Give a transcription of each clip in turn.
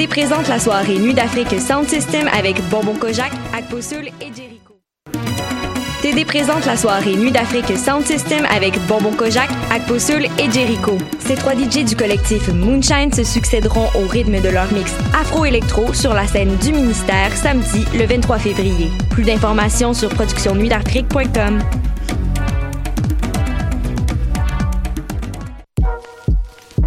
TD présente la soirée Nuit d'Afrique Sound System avec Bonbon Kojak, Akposul et Jericho. TD présente la soirée Nuit d'Afrique Sound System avec Bonbon Kojak, Akposul et Jericho. Ces trois DJ du collectif Moonshine se succéderont au rythme de leur mix afro-électro sur la scène du ministère samedi le 23 février. Plus d'informations sur productionnuitdafrique.com.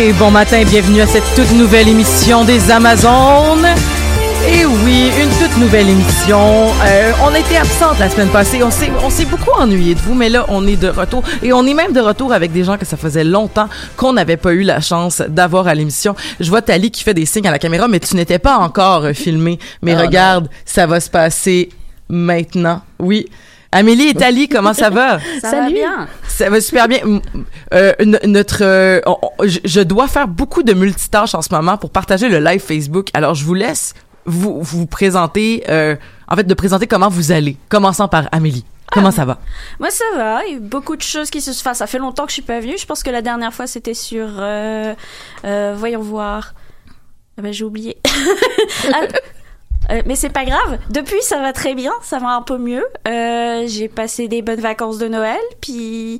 Et bon matin, bienvenue à cette toute nouvelle émission des Amazones. Et oui, une toute nouvelle émission. Euh, on était absente la semaine passée. On s'est, on s'est beaucoup ennuyé de vous, mais là, on est de retour. Et on est même de retour avec des gens que ça faisait longtemps qu'on n'avait pas eu la chance d'avoir à l'émission. Je vois Tali qui fait des signes à la caméra, mais tu n'étais pas encore filmé. Mais Ah, regarde, ça va se passer maintenant. Oui. Amélie et Tali, comment ça va? Ça va bien. Ça va super bien. Euh, notre, euh, on- je- je dois faire beaucoup de multitâches en ce moment pour partager le live Facebook. Alors, je vous laisse vous vous présenter, euh, en fait, de présenter comment vous allez. Commençant par Amélie. Comment ça va? Moi, ça va. Il y a eu beaucoup de choses qui se enfin, Ça fait longtemps que je suis pas venue. Je pense que la dernière fois, c'était sur. euh, euh, voyons voir. Ah ben, j'ai oublié. Euh, mais c'est pas grave. Depuis, ça va très bien. Ça va un peu mieux. Euh, j'ai passé des bonnes vacances de Noël. Puis.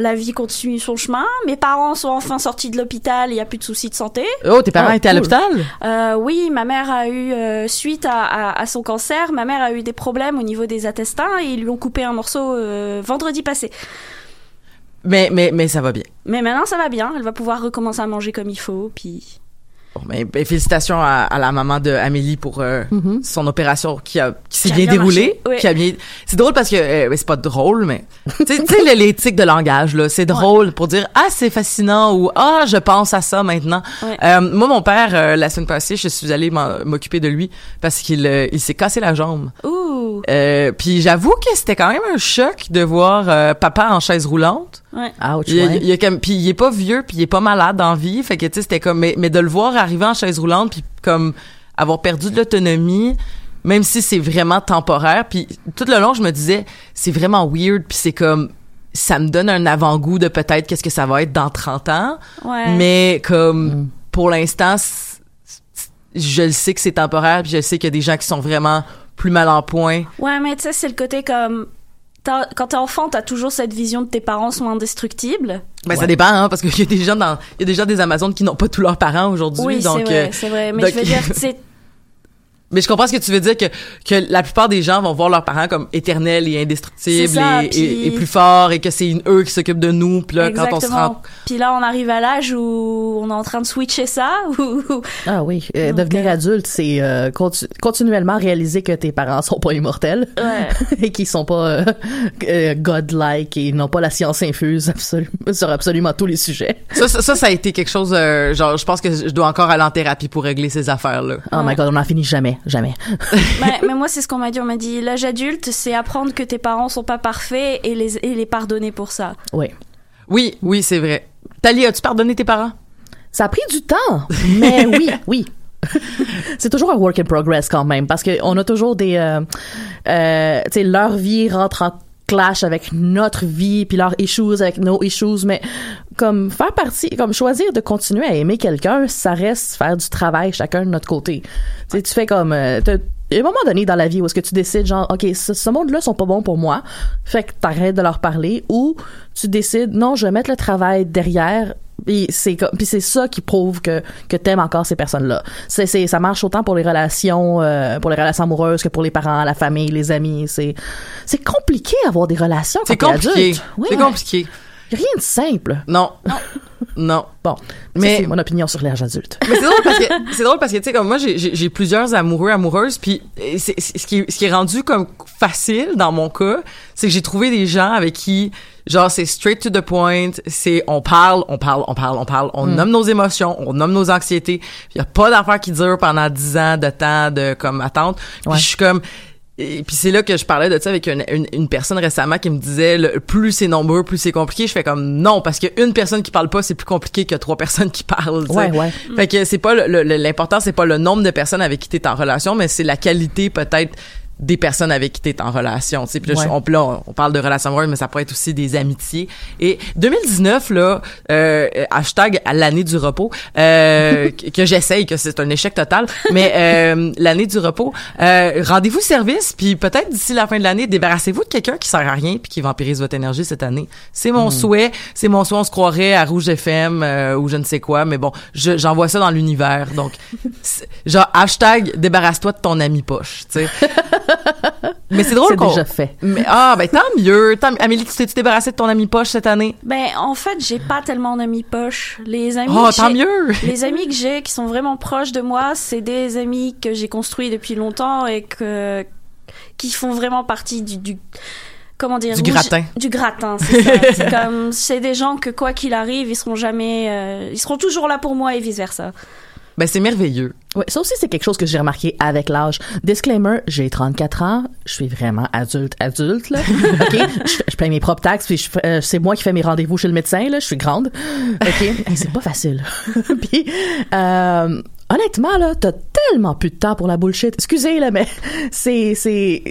La vie continue son chemin. Mes parents sont enfin sortis de l'hôpital. Il n'y a plus de soucis de santé. Oh, tes parents Ah, étaient à l'hôpital? Euh, oui, ma mère a eu, euh, suite à, à- à son cancer, ma mère a eu des problèmes au niveau des intestins et ils lui ont coupé un morceau euh, vendredi passé. Mais, mais, mais ça va bien. Mais maintenant, ça va bien. Elle va pouvoir recommencer à manger comme il faut. Puis Bon, ben, ben, félicitations à, à la maman de Amélie pour euh, son opération qui a qui s'est bien, déroulée. oui. Qui a bien. C'est drôle parce que euh, ben, c'est pas drôle, mais tu sais, tics de langage là, c'est drôle pour dire ah c'est fascinant ou ah je pense à ça maintenant. Ouais. Euh, moi mon père euh, la semaine passée, je suis allée m'occuper de lui parce qu'il euh, il s'est cassé la jambe. ouh, Euh, puis j'avoue que c'était quand même un choc de voir euh, papa en chaise roulante. Ouais. Ouch, Il, ouais. il, il a comme, puis il est pas vieux, puis il est pas malade en vie, fait que tu sais c'était comme mais, mais de le voir arriver en chaise roulante puis comme avoir perdu de l'autonomie, même si c'est vraiment temporaire, puis tout le long je me disais c'est vraiment weird puis c'est comme ça me donne un avant-goût de peut-être qu'est-ce que ça va être dans 30 ans, Ouais. mais comme pour l'instant je le sais que c'est temporaire, puis je sais qu'il y a des gens qui sont vraiment plus mal en point. Ouais, mais tu sais, c'est le côté comme. Quand t'es enfant, t'as toujours cette vision de tes parents sont indestructibles? Ben ça dépend hein, parce qu'il y a des gens dans il y a des gens des Amazones qui n'ont pas tous leurs parents aujourd'hui Oui, c'est vrai, euh, c'est vrai. Mais donc- je veux dire, Mais je comprends ce que tu veux dire que que la plupart des gens vont voir leurs parents comme éternels et indestructibles ça, et, et- puis- et plus forts et que c'est eux qui s'occupent de nous. Puis là, quand on se rend Puis là, on arrive à l'âge où on est en train de switcher ça. Ou... Ah oui, euh, Donc, devenir euh, adulte, c'est euh, continuellement réaliser que tes parents sont pas immortels Ouais. et qu'ils sont pas euh, godlike et n'ont pas la science infuse absolu- sur absolument tous les sujets. ça, ça, ça, ça a été quelque chose. euh, genre, je pense que je dois encore aller en thérapie pour régler ces affaires là. Oh my god, on n'en finit jamais, jamais. mais, mais moi, c'est ce qu'on m'a dit. On m'a dit l'âge adulte, c'est apprendre que tes parents sont pas parfaits et les, et les pardonner pour ça. Oui. Oui, oui, c'est vrai. Tali, as-tu pardonné tes parents? Ça a pris du temps, mais oui, oui. c'est toujours un work in progress quand même parce que on a toujours des euh, euh, tu sais leur vie rentre en clash avec notre vie puis leurs issues avec nos issues mais comme faire partie comme choisir de continuer à aimer quelqu'un ça reste faire du travail chacun de notre côté. Tu sais tu fais comme euh, il y a un moment donné dans la vie où est-ce que tu décides genre ok ce, ce monde-là sont pas bons pour moi fait que t'arrêtes de leur parler ou tu décides non je vais mettre le travail derrière puis c'est puis c'est ça qui prouve que que t'aimes encore ces personnes-là. C'est c'est ça marche autant pour les relations euh, pour les relations amoureuses que pour les parents, la famille, les amis. C'est c'est compliqué avoir des relations C'est compliqué. Oui, c'est compliqué. Rien de simple. Non. Non. Bon, Mais- c'est mon opinion sur l'âge adulte. Mais c'est drôle parce que c'est drôle parce que tu sais comme moi j'ai- j'ai j'ai plusieurs amoureux amoureuses puis euh, c'est ce qui est, ce qui est rendu comme facile dans mon cas, c'est que j'ai trouvé des gens avec qui genre c'est straight to the point, c'est on parle, on parle, on parle, on parle, on nomme nos émotions, on nomme nos anxiétés. Il y a pas d'affaires qui durent pendant dix ans de temps de comme attente. Puis je suis comme et puis c'est là que je parlais de ça avec une, une, une personne récemment qui me disait le, plus c'est nombreux, plus c'est compliqué. Je fais comme non parce que une personne qui parle pas c'est plus compliqué que trois personnes qui parlent. tu. Ouais, ouais. Fait que c'est pas le- le- l'important c'est pas le nombre de personnes avec qui t'es en relation, mais c'est la qualité peut-être des personnes avec qui t'es en relation. Tu sais, puis là, Ouais. je- on, là, on, on parle de relations amoureuses, mais ça pourrait être aussi des amitiés. Et 2019 là, euh, hashtag l'année du repos, euh, que j'essaye, que c'est un échec total, mais euh, l'année du repos, euh, rendez-vous service, puis peut-être d'ici la fin de l'année, débarrassez-vous de quelqu'un qui sert à rien puis qui vampirise votre énergie cette année. C'est mon souhait, c'est mon souhait. On se croirait à Rouge FM euh, ou je ne sais quoi, mais bon, je- j'envoie ça dans l'univers. Donc, genre hashtag débarrasse-toi de ton ami poche, tu sais. mais c'est drôle C'est qu'on. déjà fait. Mais ah ben tant mieux. Tant, Amélie, tu t'es-tu débarrassée de ton ami poche cette année? Ben, en fait, j'ai pas tellement d'amis poche. Les amis. Oh, que tant j'ai- mieux. Les amis que j'ai qui sont vraiment proches de moi, c'est des amis que j'ai construits depuis longtemps et que qui font vraiment partie du, du comment dire Du gratin. du gratin c'est ça c'est comme c'est des gens que quoi qu'il arrive ils seront jamais euh, ils seront toujours là pour moi et vice versa Ben c'est merveilleux. Ouais, ça aussi c'est quelque chose que j'ai remarqué avec l'âge. Disclaimer, j'ai 34 ans, je suis vraiment adulte adulte là. OK, je, je paye mes propres taxes puis euh, c'est moi qui fais mes rendez-vous chez le médecin là, je suis grande. OK, Hey, c'est pas facile. puis euh, honnêtement là, t'as tellement plus de temps pour la bullshit. Excusez là mais c'est c'est-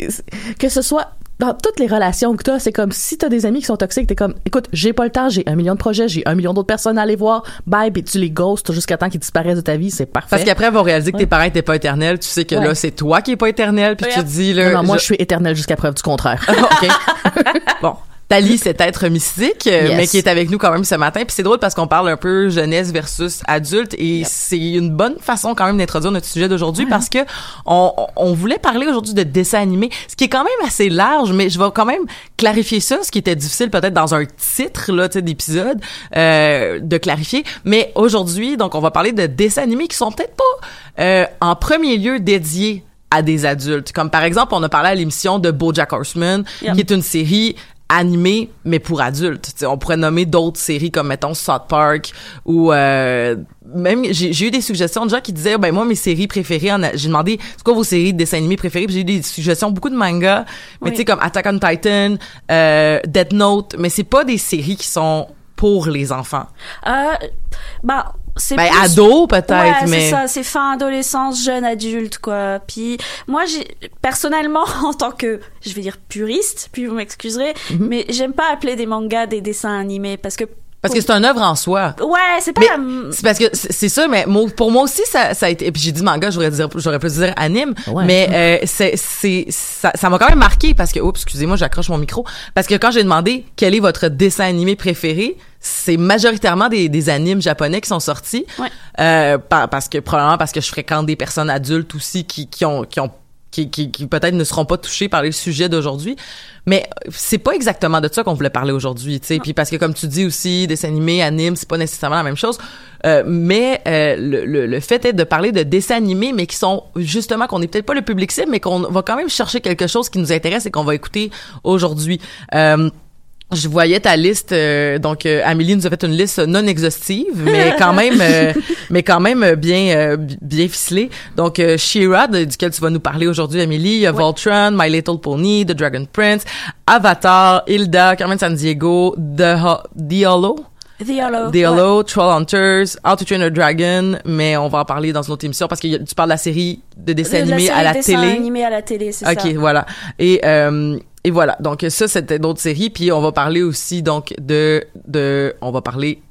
que ce soit dans toutes les relations que t'as, c'est comme si t'as des amis qui sont toxiques, t'es comme, écoute, j'ai pas le temps, j'ai un million de projets, j'ai un million d'autres personnes à aller voir, bye, puis tu les ghostes jusqu'à temps qu'ils disparaissent de ta vie, c'est parfait. Parce qu'après, ils vont réaliser que tes Ouais. parents étaient pas éternels. Tu sais que Ouais. là, c'est toi qui est pas éternel. Puis tu te dis, là. non, non, moi, je- je suis éternelle jusqu'à preuve du contraire. OK. bon. Tali, cet être mystique, euh, Yes. mais qui est avec nous quand même ce matin. Puis c'est drôle parce qu'on parle un peu jeunesse versus adulte et c'est une bonne façon quand même d'introduire notre sujet d'aujourd'hui parce que on, on voulait parler aujourd'hui de dessin animé, ce qui est quand même assez large, mais je vais quand même clarifier ça, ce qui était difficile peut-être dans un titre là, d'épisode, euh, de clarifier. Mais aujourd'hui, donc on va parler de dessins animés qui sont peut-être pas euh, en premier lieu dédiés à des adultes. Comme par exemple, on a parlé à l'émission de BoJack Horseman, Yep. qui est une série animée mais pour adultes. On pourrait nommer d'autres séries comme mettons South Park ou euh, même j'ai eu des suggestions de gens qui disaient ben moi mes séries préférées j'ai demandé c'est quoi vos séries de dessins animés préférées? J'ai eu des suggestions beaucoup de mangas mais Oui. tu sais comme Attack on Titan, euh, Death Note mais c'est pas des séries qui sont pour les enfants. euh, bah c'est Ben plus- ado peut-être Ouais, mais c'est ça, c'est fin adolescence, jeune adulte, quoi. Puis moi, j'ai personnellement, en tant que, je vais dire puriste, puis vous m'excuserez, Mhm. mais j'aime pas appeler des mangas des dessins animés parce que Parce que c'est un œuvre en soi. Ouais, c'est pas. La- c'est parce que c'est c'est ça, mais moi- pour moi aussi ça, ça a été. Et puis j'ai dit manga, j'aurais dire, j'aurais pu dire anime, Ouais. mais euh, c'est c'est ça ça m'a quand même marqué parce que oups, excusez-moi, j'accroche mon micro parce que quand j'ai demandé quel est votre dessin animé préféré, c'est majoritairement des, des animes japonais qui sont sortis. Ouais. Euh, par- parce que probablement parce que je fréquente des personnes adultes aussi qui qui ont qui ont qui, qui, qui peut-être ne seront pas touchés par les sujets d'aujourd'hui. Mais c'est pas exactement de ça qu'on voulait parler aujourd'hui, tu sais. Puis parce que comme tu dis aussi, dessins animés, animes, c'est pas nécessairement la même chose. Euh, mais euh, le, le, le fait est de parler de dessins animés, mais qui sont justement qu'on n'est peut-être pas le public cible, mais qu'on va quand même chercher quelque chose qui nous intéresse et qu'on va écouter aujourd'hui. Euh, je voyais ta liste, euh, donc euh, Amélie nous a fait une liste non exhaustive, mais quand même, euh, mais quand même euh, bien, euh, bi- bien ficelée. Donc euh, She-Ra, de- duquel tu vas nous parler aujourd'hui, Amélie, il y a Voltron, My Little Pony, The Dragon Prince, Avatar, Hilda, Carmen San Diego, The, Ho- The Hollow? The Hollow. The ouais. Hollow, Troll Hunters, How to Train a Dragon, mais on va en parler dans une autre émission parce que tu parles de la série de dessins De animés à la télé. animés à la télé, c'est Ok, ça. voilà. Et euh, et voilà. Donc ça c'était d'autres séries. Puis on va parler aussi donc de de on va parler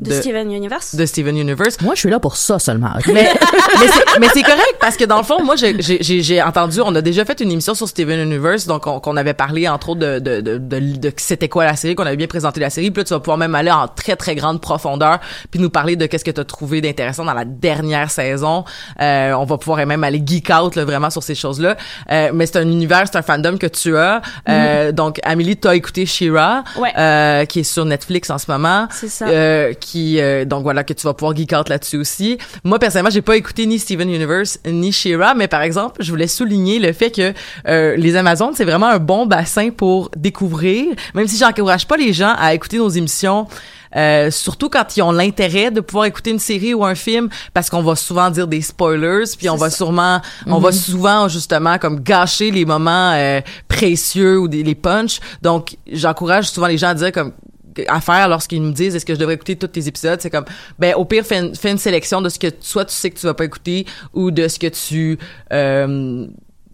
De, Steven Universe? de Steven Universe. Moi, je suis là pour ça seulement. Mais mais c'est mais c'est correct parce que dans le fond moi j'ai j'ai j'ai- j'ai entendu on a déjà fait une émission sur Steven Universe donc on- qu'on avait parlé entre autres de de de, de, de c'était quoi la série qu'on avait bien présenté la série puis là tu vas pouvoir même aller en très très grande profondeur puis nous parler de qu'est-ce que tu as trouvé d'intéressant dans la dernière saison euh, on va pouvoir même aller geek out là, vraiment sur ces choses là euh, mais c'est un univers c'est un fandom que tu as euh, donc Amélie t'as écouté Shira Ouais. euh, qui est sur Netflix en ce moment C'est ça. euh, qui euh, donc voilà que tu vas pouvoir geek out là-dessus aussi. Moi personnellement, j'ai pas écouté ni Steven Universe ni Shira, mais par exemple, je voulais souligner le fait que euh, les Amazones, c'est vraiment un bon bassin pour découvrir, même si j'encourage pas les gens à écouter nos émissions euh, surtout quand ils ont l'intérêt de pouvoir écouter une série ou un film parce qu'on va souvent dire des spoilers puis on va sûrement on va souvent justement comme gâcher les moments euh, précieux ou des, les punchs. Donc j'encourage souvent les gens à dire comme à faire lorsqu'ils me disent est-ce que je devrais écouter tous tes épisodes? C'est comme ben au pire fais une, fais une sélection de ce que soit tu sais que tu vas pas écouter ou de ce que tu euh,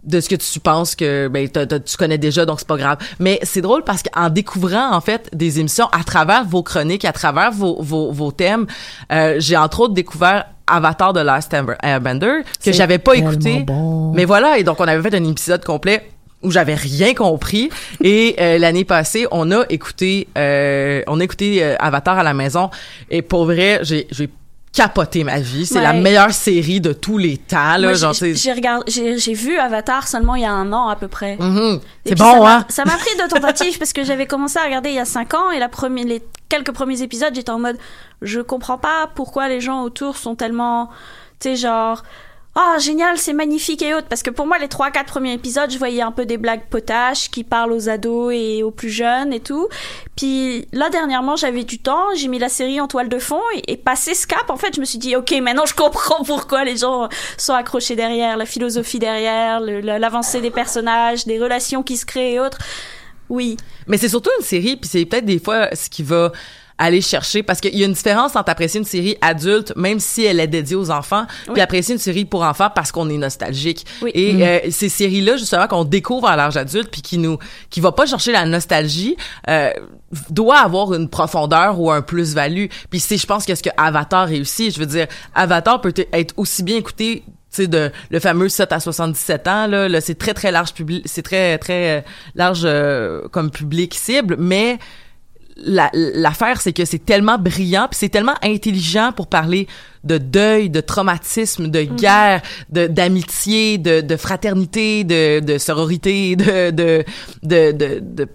de ce que tu penses que ben tu connais déjà donc c'est pas grave. Mais c'est drôle parce qu'en découvrant en fait des émissions à travers vos chroniques à travers vos vos, vos thèmes euh, j'ai entre autres découvert Avatar de Last Airbender que j'avais pas écouté. bon. mais voilà et donc on avait fait un épisode complet où j'avais rien compris et euh, l'année passée on a écouté euh, on a écouté euh, Avatar à la maison et pour vrai j'ai j'ai capoté ma vie c'est Ouais. la meilleure série de tous les temps là j'ai- regardé, j'ai j'ai vu Avatar seulement il y a un an à peu près. Mhm. Et c'est bon ça m'a- hein? Ça m'a pris deux tentatives parce que j'avais commencé à regarder il y a cinq ans et la première, les quelques premiers épisodes, j'étais en mode, je comprends pas pourquoi les gens autour sont tellement, tu sais, genre, ah génial, c'est magnifique et autres. Parce que pour moi, les trois, quatre premiers épisodes, je voyais un peu des blagues potaches qui parlent aux ados et aux plus jeunes et tout. Puis là, dernièrement, j'avais du temps, j'ai mis la série en toile de fond et, et passé ce cap, en fait, je me suis dit, ok, maintenant je comprends pourquoi les gens sont accrochés derrière, la philosophie derrière, l'avancée des personnages, des relations qui se créent et autres. Oui. Mais c'est surtout une série, puis c'est peut-être des fois ce qui va aller chercher. Parce qu'il y a une différence entre apprécier une série adulte même si elle est dédiée aux enfants puis apprécier une série pour enfants parce qu'on est nostalgique. Oui. et Mm. euh, ces séries là justement qu'on découvre à l'âge adulte puis qui nous qui va pas chercher la nostalgie euh, doit avoir une profondeur ou un plus-value. Puis c'est je pense que ce que Avatar réussit je veux dire Avatar peut être aussi bien écouté tu sais de le fameux 7 à 77 ans là, là c'est très très large public c'est très très euh, large euh, comme public cible mais la- l'affaire c'est que c'est tellement brillant puis c'est tellement intelligent pour parler de deuil de traumatisme de guerre de d'amitié de, de fraternité de, de sororité de de de,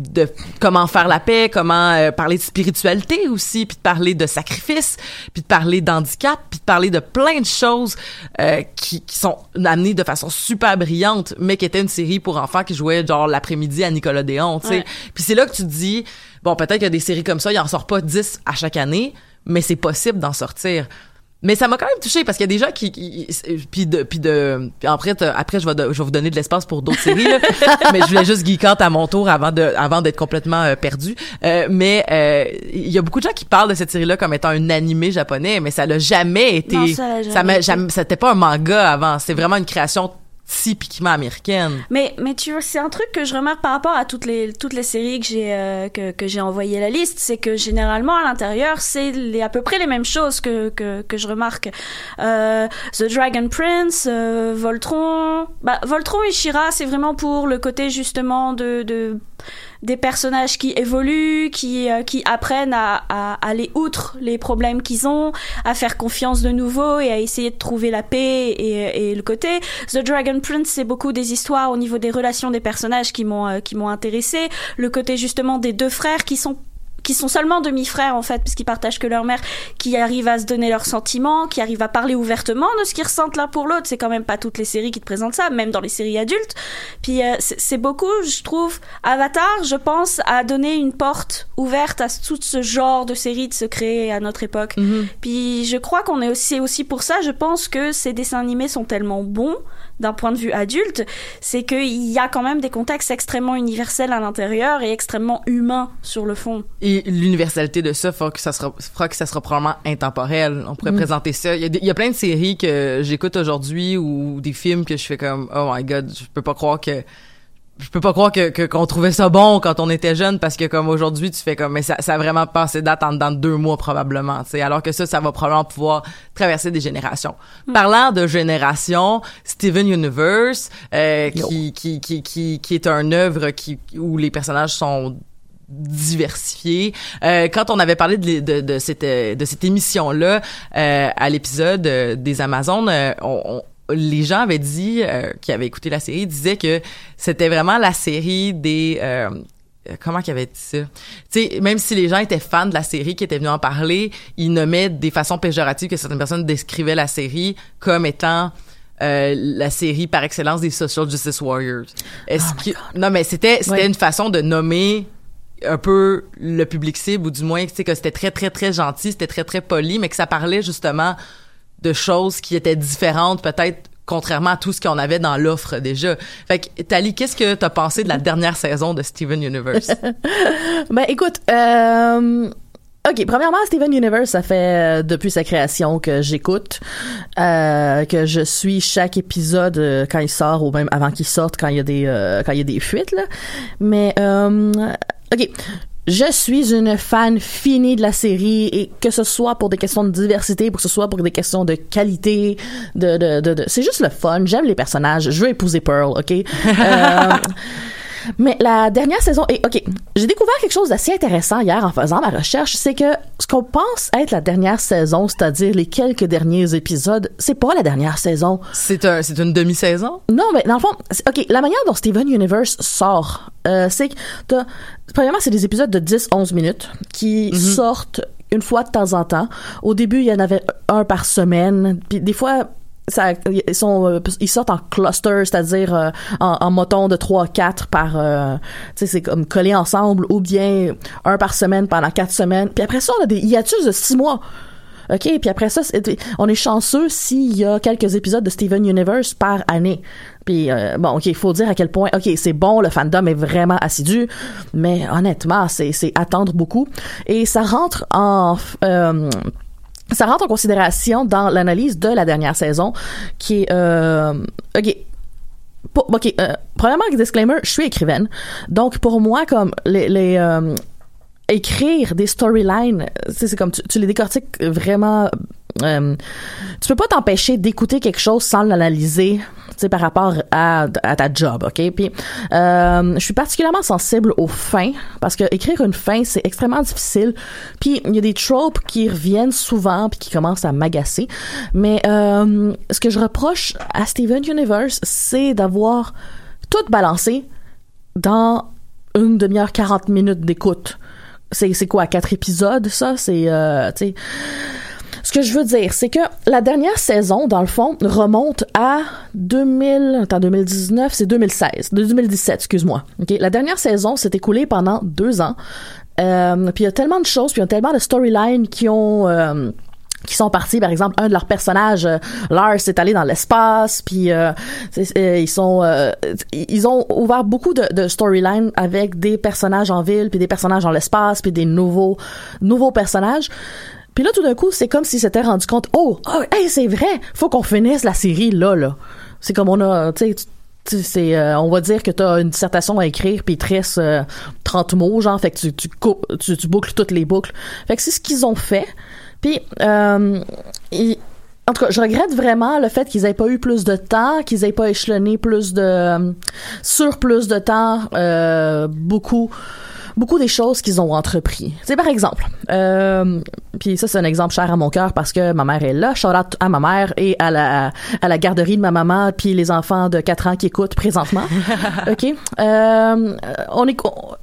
de, comment faire la paix, comment euh, parler de spiritualité aussi, puis de parler de sacrifice, puis de parler d'handicap, puis de parler de plein de choses euh, qui, qui sont amenées de façon super brillante, mais qui était une série pour enfants qui jouait genre l'après-midi à Nicolas Déon, tu sais. Ouais. Puis c'est là que tu te dis, bon, peut-être qu'il y a des séries comme ça, il en sort pas 10 à chaque année, mais c'est possible d'en sortir. Mais ça m'a quand même touché parce qu'il y a des gens qui, qui- puis de puis de puis après après je vais de- je vais vous donner de l'espace pour d'autres séries là. mais je voulais juste geek out à mon tour avant de avant d'être complètement euh, perdu Euh, mais euh, il y a beaucoup de gens qui parlent de cette série là comme étant un animé japonais mais ça l'a jamais été Non, ça l'a jamais ça m'a été. jamais c'était pas un manga avant c'est vraiment une création typiquement américaine. Mais mais tu vois, c'est un truc que je remarque par rapport à toutes les toutes les séries que j'ai euh, que que envoyé la liste, c'est que généralement à l'intérieur, c'est à peu près les mêmes choses que que que je remarque. Euh, The Dragon Prince, euh, Voltron, bah Voltron et Shira, c'est vraiment pour le côté justement de de des personnages qui évoluent, qui euh, qui apprennent à, aller outre les problèmes qu'ils ont, à faire confiance de nouveau et à essayer de trouver la paix et, et le côté. The Dragon Prince, c'est beaucoup des histoires au niveau des relations des personnages qui m'ont euh, qui m'ont intéressé. Le côté justement des deux frères qui sont qui sont seulement demi-frères en fait, puisqu'ils partagent que leur mère, qui arrivent à se donner leurs sentiments, qui arrivent à parler ouvertement de ce qu'ils ressentent l'un pour l'autre. C'est quand même pas toutes les séries qui te présentent ça, même dans les séries adultes. Puis euh, c'est beaucoup, je trouve, Avatar, je pense, a donné une porte ouverte à tout ce genre de séries de se créer à notre époque. Mhm. Puis je crois qu'on est aussi aussi pour ça. Je pense que ces dessins animés sont tellement bons d'un point de vue adulte, c'est qu'il y a quand même des contextes extrêmement universels à l'intérieur et extrêmement humains sur le fond. Et l'universalité de ça fera que ça sera, fera que ça sera probablement intemporel. On pourrait Mm. présenter ça. Il y, a, des- il y a plein de séries que j'écoute aujourd'hui ou des films que je fais comme oh my god, je peux pas croire que je peux pas croire que que- qu'on trouvait ça bon quand on était jeune parce que comme aujourd'hui tu fais comme mais ça, ça a vraiment passé date en dedans de deux mois probablement tu sais alors que ça ça va probablement pouvoir traverser des générations parlant de génération Steven Universe euh, qui, qui qui qui qui est un œuvre qui où les personnages sont diversifiés. Euh, quand on avait parlé de, de, de cette euh, de cette émission là à l'épisode euh, des Amazones, euh, on, on- les gens avaient dit euh, qui avaient écouté la série disaient que c'était vraiment la série des euh, comment qu'ils avaient dit ça? Tu sais, même si les gens étaient fans de la série, qui étaient venus en parler, ils nommaient des façons péjoratives que certaines personnes décrivaient la série comme étant euh, la série par excellence des social justice warriors. Est-ce que non mais c'était c'était une façon de nommer un peu le public cible ou du moins tu sais que c'était très très très gentil, c'était très très poli mais que ça parlait justement de choses qui étaient différentes peut-être contrairement à tout ce qu'on avait dans l'offre déjà. Fait que Tali, qu'est-ce que t'as pensé de la dernière saison de Steven Universe? Ben écoute, euh, ok, premièrement, Steven Universe, ça fait euh, depuis sa création que j'écoute, euh, que je suis chaque épisode quand il sort ou même avant qu'il sorte quand il y a des quand il y a des fuites là. Mais ok. Je suis une fan finie de la série et que ce soit pour des questions de diversité, que ce soit pour des questions de qualité, de, de, de, de- c'est juste le fun. J'aime les personnages. Je veux épouser Pearl, ok? Euh, mais la dernière saison, et ok, j'ai découvert quelque chose d'assez intéressant hier en faisant ma recherche, c'est que ce qu'on pense être la dernière saison, c'est-à-dire les quelques derniers épisodes, c'est pas la dernière saison. C'est un, c'est une demi-saison? Non, mais dans le fond, ok, la manière dont Steven Universe sort, euh, c'est que t'as- premièrement, c'est des épisodes de 10-11 minutes qui sortent une fois de temps en temps. Au début, il y en avait un par semaine, puis des fois ça, ils sont euh, ils sortent en cluster c'est-à-dire euh, en, en moton de 3 4 par euh, tu sais c'est comme collés ensemble ou bien un par semaine pendant quatre semaines. Puis après ça on a des hiatus de 6 mois. OK, puis après ça, on est chanceux s'il y a quelques épisodes de Steven Universe par année. Puis euh, bon, OK, il faut dire à quel point OK, c'est bon, le fandom est vraiment assidu, mais honnêtement, c'est c'est attendre beaucoup. Et ça rentre en euh, ça rentre en considération dans l'analyse de la dernière saison qui est euh, OK pour- OK, euh, premièrement, disclaimer, je suis écrivaine. Donc, pour moi, comme les, les euh, écrire des storylines, c'est comme tu les décortiques vraiment. Euh, tu peux pas t'empêcher d'écouter quelque chose sans l'analyser, par rapport à, à ta job, ok? Puis, euh, je suis particulièrement sensible aux fins parce que écrire une fin c'est extrêmement difficile. Puis il y a des tropes qui reviennent souvent puis qui commencent à m'agacer. Mais euh, ce que je reproche à Steven Universe, c'est d'avoir tout balancé dans une demi-heure, 40 minutes d'écoute. C'est, quoi, quatre épisodes, ça? C'est. Ce que je veux dire, c'est que la dernière saison, dans le fond, remonte à 2000, attends, 2019, c'est 2016, de 2017, excuse-moi. Ok, la dernière saison s'est écoulée pendant deux ans. Euh, puis il y a tellement de choses, puis il y a tellement de storylines qui ont euh, qui sont partis par exemple un de leurs personnages euh, Lars est allé dans l'espace puis euh, euh, ils sont euh, ils ont ouvert beaucoup de, de storylines avec des personnages en ville puis des personnages dans l'espace puis des nouveaux nouveaux personnages puis là tout d'un coup c'est comme s'ils s'étaient rendu compte oh, oh hey, c'est vrai faut qu'on finisse la série là là C'est comme on a, tu sais, c'est, euh, on va dire que tu as une dissertation à écrire puis il te reste euh, 30 mots, genre, fait que tu, tu, coupes- tu, tu boucles toutes les boucles. Fait que c'est ce qu'ils ont fait. Puis, euh, ils- en tout cas, je regrette vraiment le fait qu'ils aient pas eu plus de temps, qu'ils aient pas échelonné plus de, euh, sur plus de temps, euh, beaucoup, beaucoup des choses qu'ils ont entrepris. C'est par exemple, euh, puis ça c'est un exemple cher à mon cœur parce que ma mère est là. Shout out à ma mère et à la à la garderie de ma maman puis les enfants de 4 ans qui écoutent présentement. ok? Euh, on est,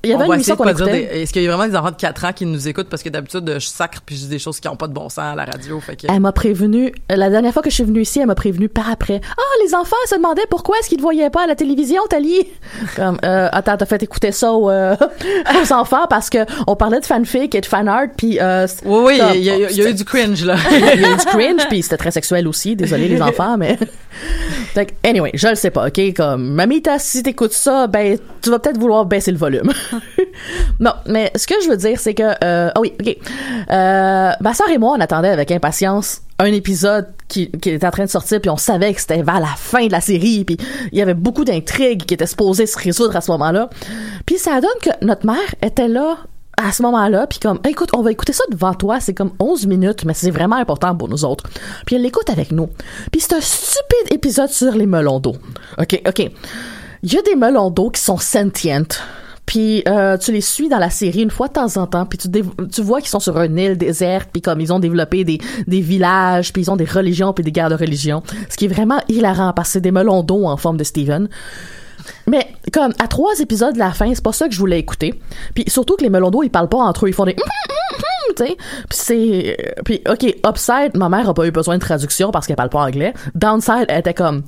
il y avait on une émission qu'on écoutait. Est-ce qu'il y a vraiment des enfants de 4 ans qui nous écoutent parce que d'habitude je sacre puis je dis des choses qui ont pas de bon sens à la radio fait que Elle m'a prévenu, la dernière fois que je suis venue ici, elle m'a prévenu par après. Ah, les enfants se demandaient pourquoi est-ce qu'ils ne voyaient pas à la télévision, Tali? Comme, euh, attends, t'as fait écouter ça aux, euh, aux enfants parce que on parlait de fanfic et de fanart puis euh, Oui oui, il y, a- y y eu du cringe là. il y a eu du cringe puis c'était très sexuel aussi. Désolé les enfants mais que, anyway je le sais pas ok? Comme mamita si t'écoutes ça ben tu vas peut-être vouloir baisser le volume. Non mais ce que je veux dire c'est que euh, ah oui ok. Euh, ma soeur et moi on attendait avec impatience un épisode qui, qui était en train de sortir puis on savait que c'était vers la fin de la série puis il y avait beaucoup d'intrigues qui étaient supposées se résoudre à ce moment-là puis ça donne que notre mère était là à ce moment-là, puis comme, écoute, on va écouter ça devant toi, c'est comme 11 minutes, mais c'est vraiment important pour nous autres. Puis elle l'écoute avec nous. Puis c'est un stupide épisode sur les melons d'eau. OK, OK. Il y a des melons d'eau qui sont sentients. Puis euh, tu les suis dans la série une fois de temps en temps, puis tu, tu vois qu'ils sont sur une île déserte, puis comme ils ont développé des, des villages, puis ils ont des religions, puis des guerres de religion. Ce qui est vraiment hilarant, parce que c'est des melons d'eau en forme de Steven. Mais comme à trois épisodes de la fin, c'est pas ça que je voulais écouter. Puis surtout que les melons d'eau, ils parlent pas entre eux, ils font des tu sais. Puis c'est euh, puis OK, Upside, ma mère a pas eu besoin de traduction parce qu'elle parle pas anglais. Downside elle était comme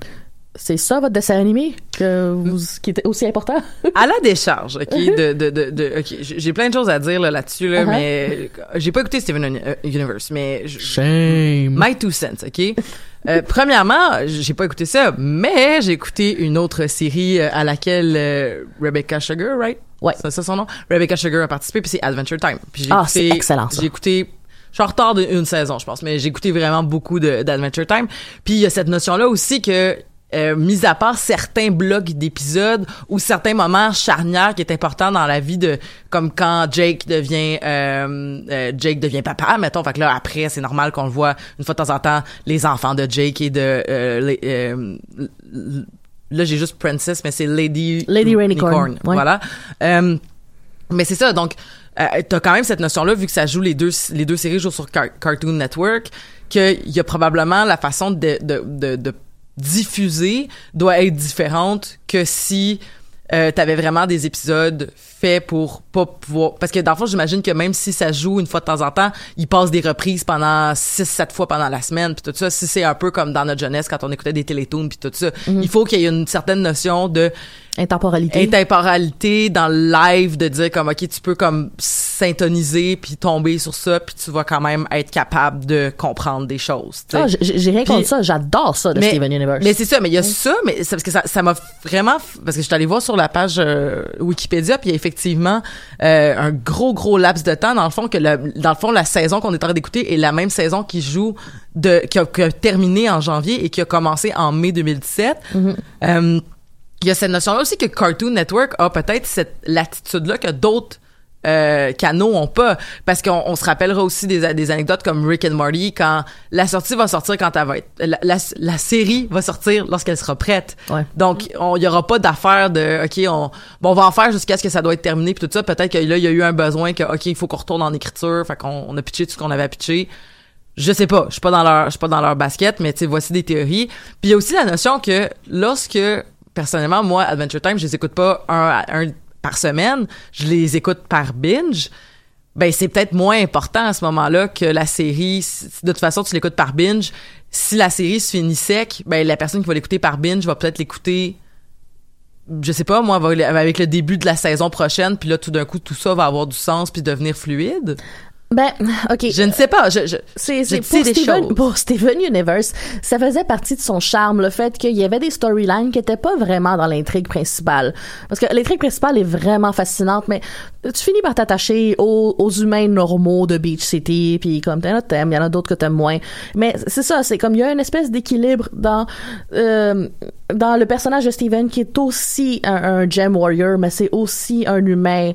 c'est ça votre dessin animé que vous, qui était aussi important? À la décharge, ok, de, de, de, de- ok, j'ai plein de choses à dire là, là-dessus là, Uh-huh. mais j'ai pas écouté Steven euh, Universe, mais je- Shame. my two cents, ok? Euh, premièrement, j'ai pas écouté ça, mais j'ai écouté une autre série euh, à laquelle euh, Rebecca Sugar, right? Ouais. C'est ça son nom? Rebecca Sugar a participé, puis c'est Adventure Time. Puis j'ai Ah, écouté- c'est excellent. J'ai écouté je suis en retard d'une saison, je pense, mais j'ai écouté vraiment beaucoup de- d'Adventure Time. Puis il y a cette notion-là aussi que, euh, mis à part certains blocs d'épisodes ou certains moments charnières qui est important dans la vie de, comme quand Jake devient, euh, euh, Jake devient papa, mettons. Fait que là après, c'est normal qu'on le voit une fois de temps en temps les enfants de Jake et de, euh, les- euh, là j'ai juste Princess, mais c'est Lady Lady Rainicorn, ouais. Voilà. Euh, mais c'est ça, donc euh, t'as quand même cette notion-là vu que ça joue les deux les deux séries jouent sur Car- Cartoon Network, qu'il y a probablement la façon de, de, de, de diffuser doit être différente que si euh, t'avais vraiment des épisodes faits pour pas pouvoir parce que dans le fond j'imagine que même si ça joue une fois de temps en temps ils passent des reprises pendant 6 7 fois pendant la semaine puis tout ça. Si c'est un peu comme dans notre jeunesse quand on écoutait des télétoons puis tout ça il faut qu'il y ait une certaine notion de Intemporalité. intemporalité dans le live de dire comme ok tu peux comme s'intoniser puis tomber sur ça puis tu vas quand même être capable de comprendre des choses. Ah, j'ai rien contre ça, j'adore ça de mais, Steven Universe. mais c'est ça, mais il y a ça, mais c'est parce que ça, ça m'a vraiment, parce que je suis allée voir sur la page euh, Wikipédia, puis il y a effectivement euh, un gros gros laps de temps dans le fond que le- dans le fond la saison qu'on est en train d'écouter est la même saison qui joue de qui a, qui a terminé en janvier et qui a commencé en mai 2017. Euh, il y a cette notion-là aussi que Cartoon Network a peut-être cette latitude-là que d'autres euh, canaux ont pas. Parce qu'on on se rappellera aussi des, des anecdotes comme Rick and Morty quand la sortie va sortir quand elle va être la, la, la série va sortir lorsqu'elle sera prête. Ouais. donc on- il y aura pas d'affaire de ok on bon on va en faire jusqu'à ce que ça doit être terminé puis tout ça. Peut-être que là il y a eu un besoin que ok il faut qu'on retourne en écriture. Fait qu'on on a pitché tout ce qu'on avait à pitcher. Je sais pas, je suis pas dans leur je suis pas dans leur basket, mais tu sais voici des théories. Puis il y a aussi la notion que lorsque personnellement moi Adventure Time, je les écoute pas un, par semaine, je les écoute par binge. Ben c'est peut-être moins important à ce moment-là que la série. De toute façon, tu l'écoutes par binge. Si la série se finit sec, ben la personne qui va l'écouter par binge va peut-être l'écouter je sais pas moi avec le début de la saison prochaine puis là tout d'un coup tout ça va avoir du sens puis devenir fluide Ben, ok. Je ne sais pas. Je, je, C'est, c'est pour, des Steven, choses. pour Steven Universe, ça faisait partie de son charme, le fait qu'il y avait des storylines qui étaient pas vraiment dans l'intrigue principale. Parce que l'intrigue principale est vraiment fascinante, mais tu finis par t'attacher aux, aux humains normaux de Beach City, puis comme t'en as t'aimes, il y en a d'autres que t'aimes moins. Mais c'est ça, c'est comme il y a une espèce d'équilibre dans euh, dans le personnage de Steven qui est aussi un, un gem warrior, mais c'est aussi un humain.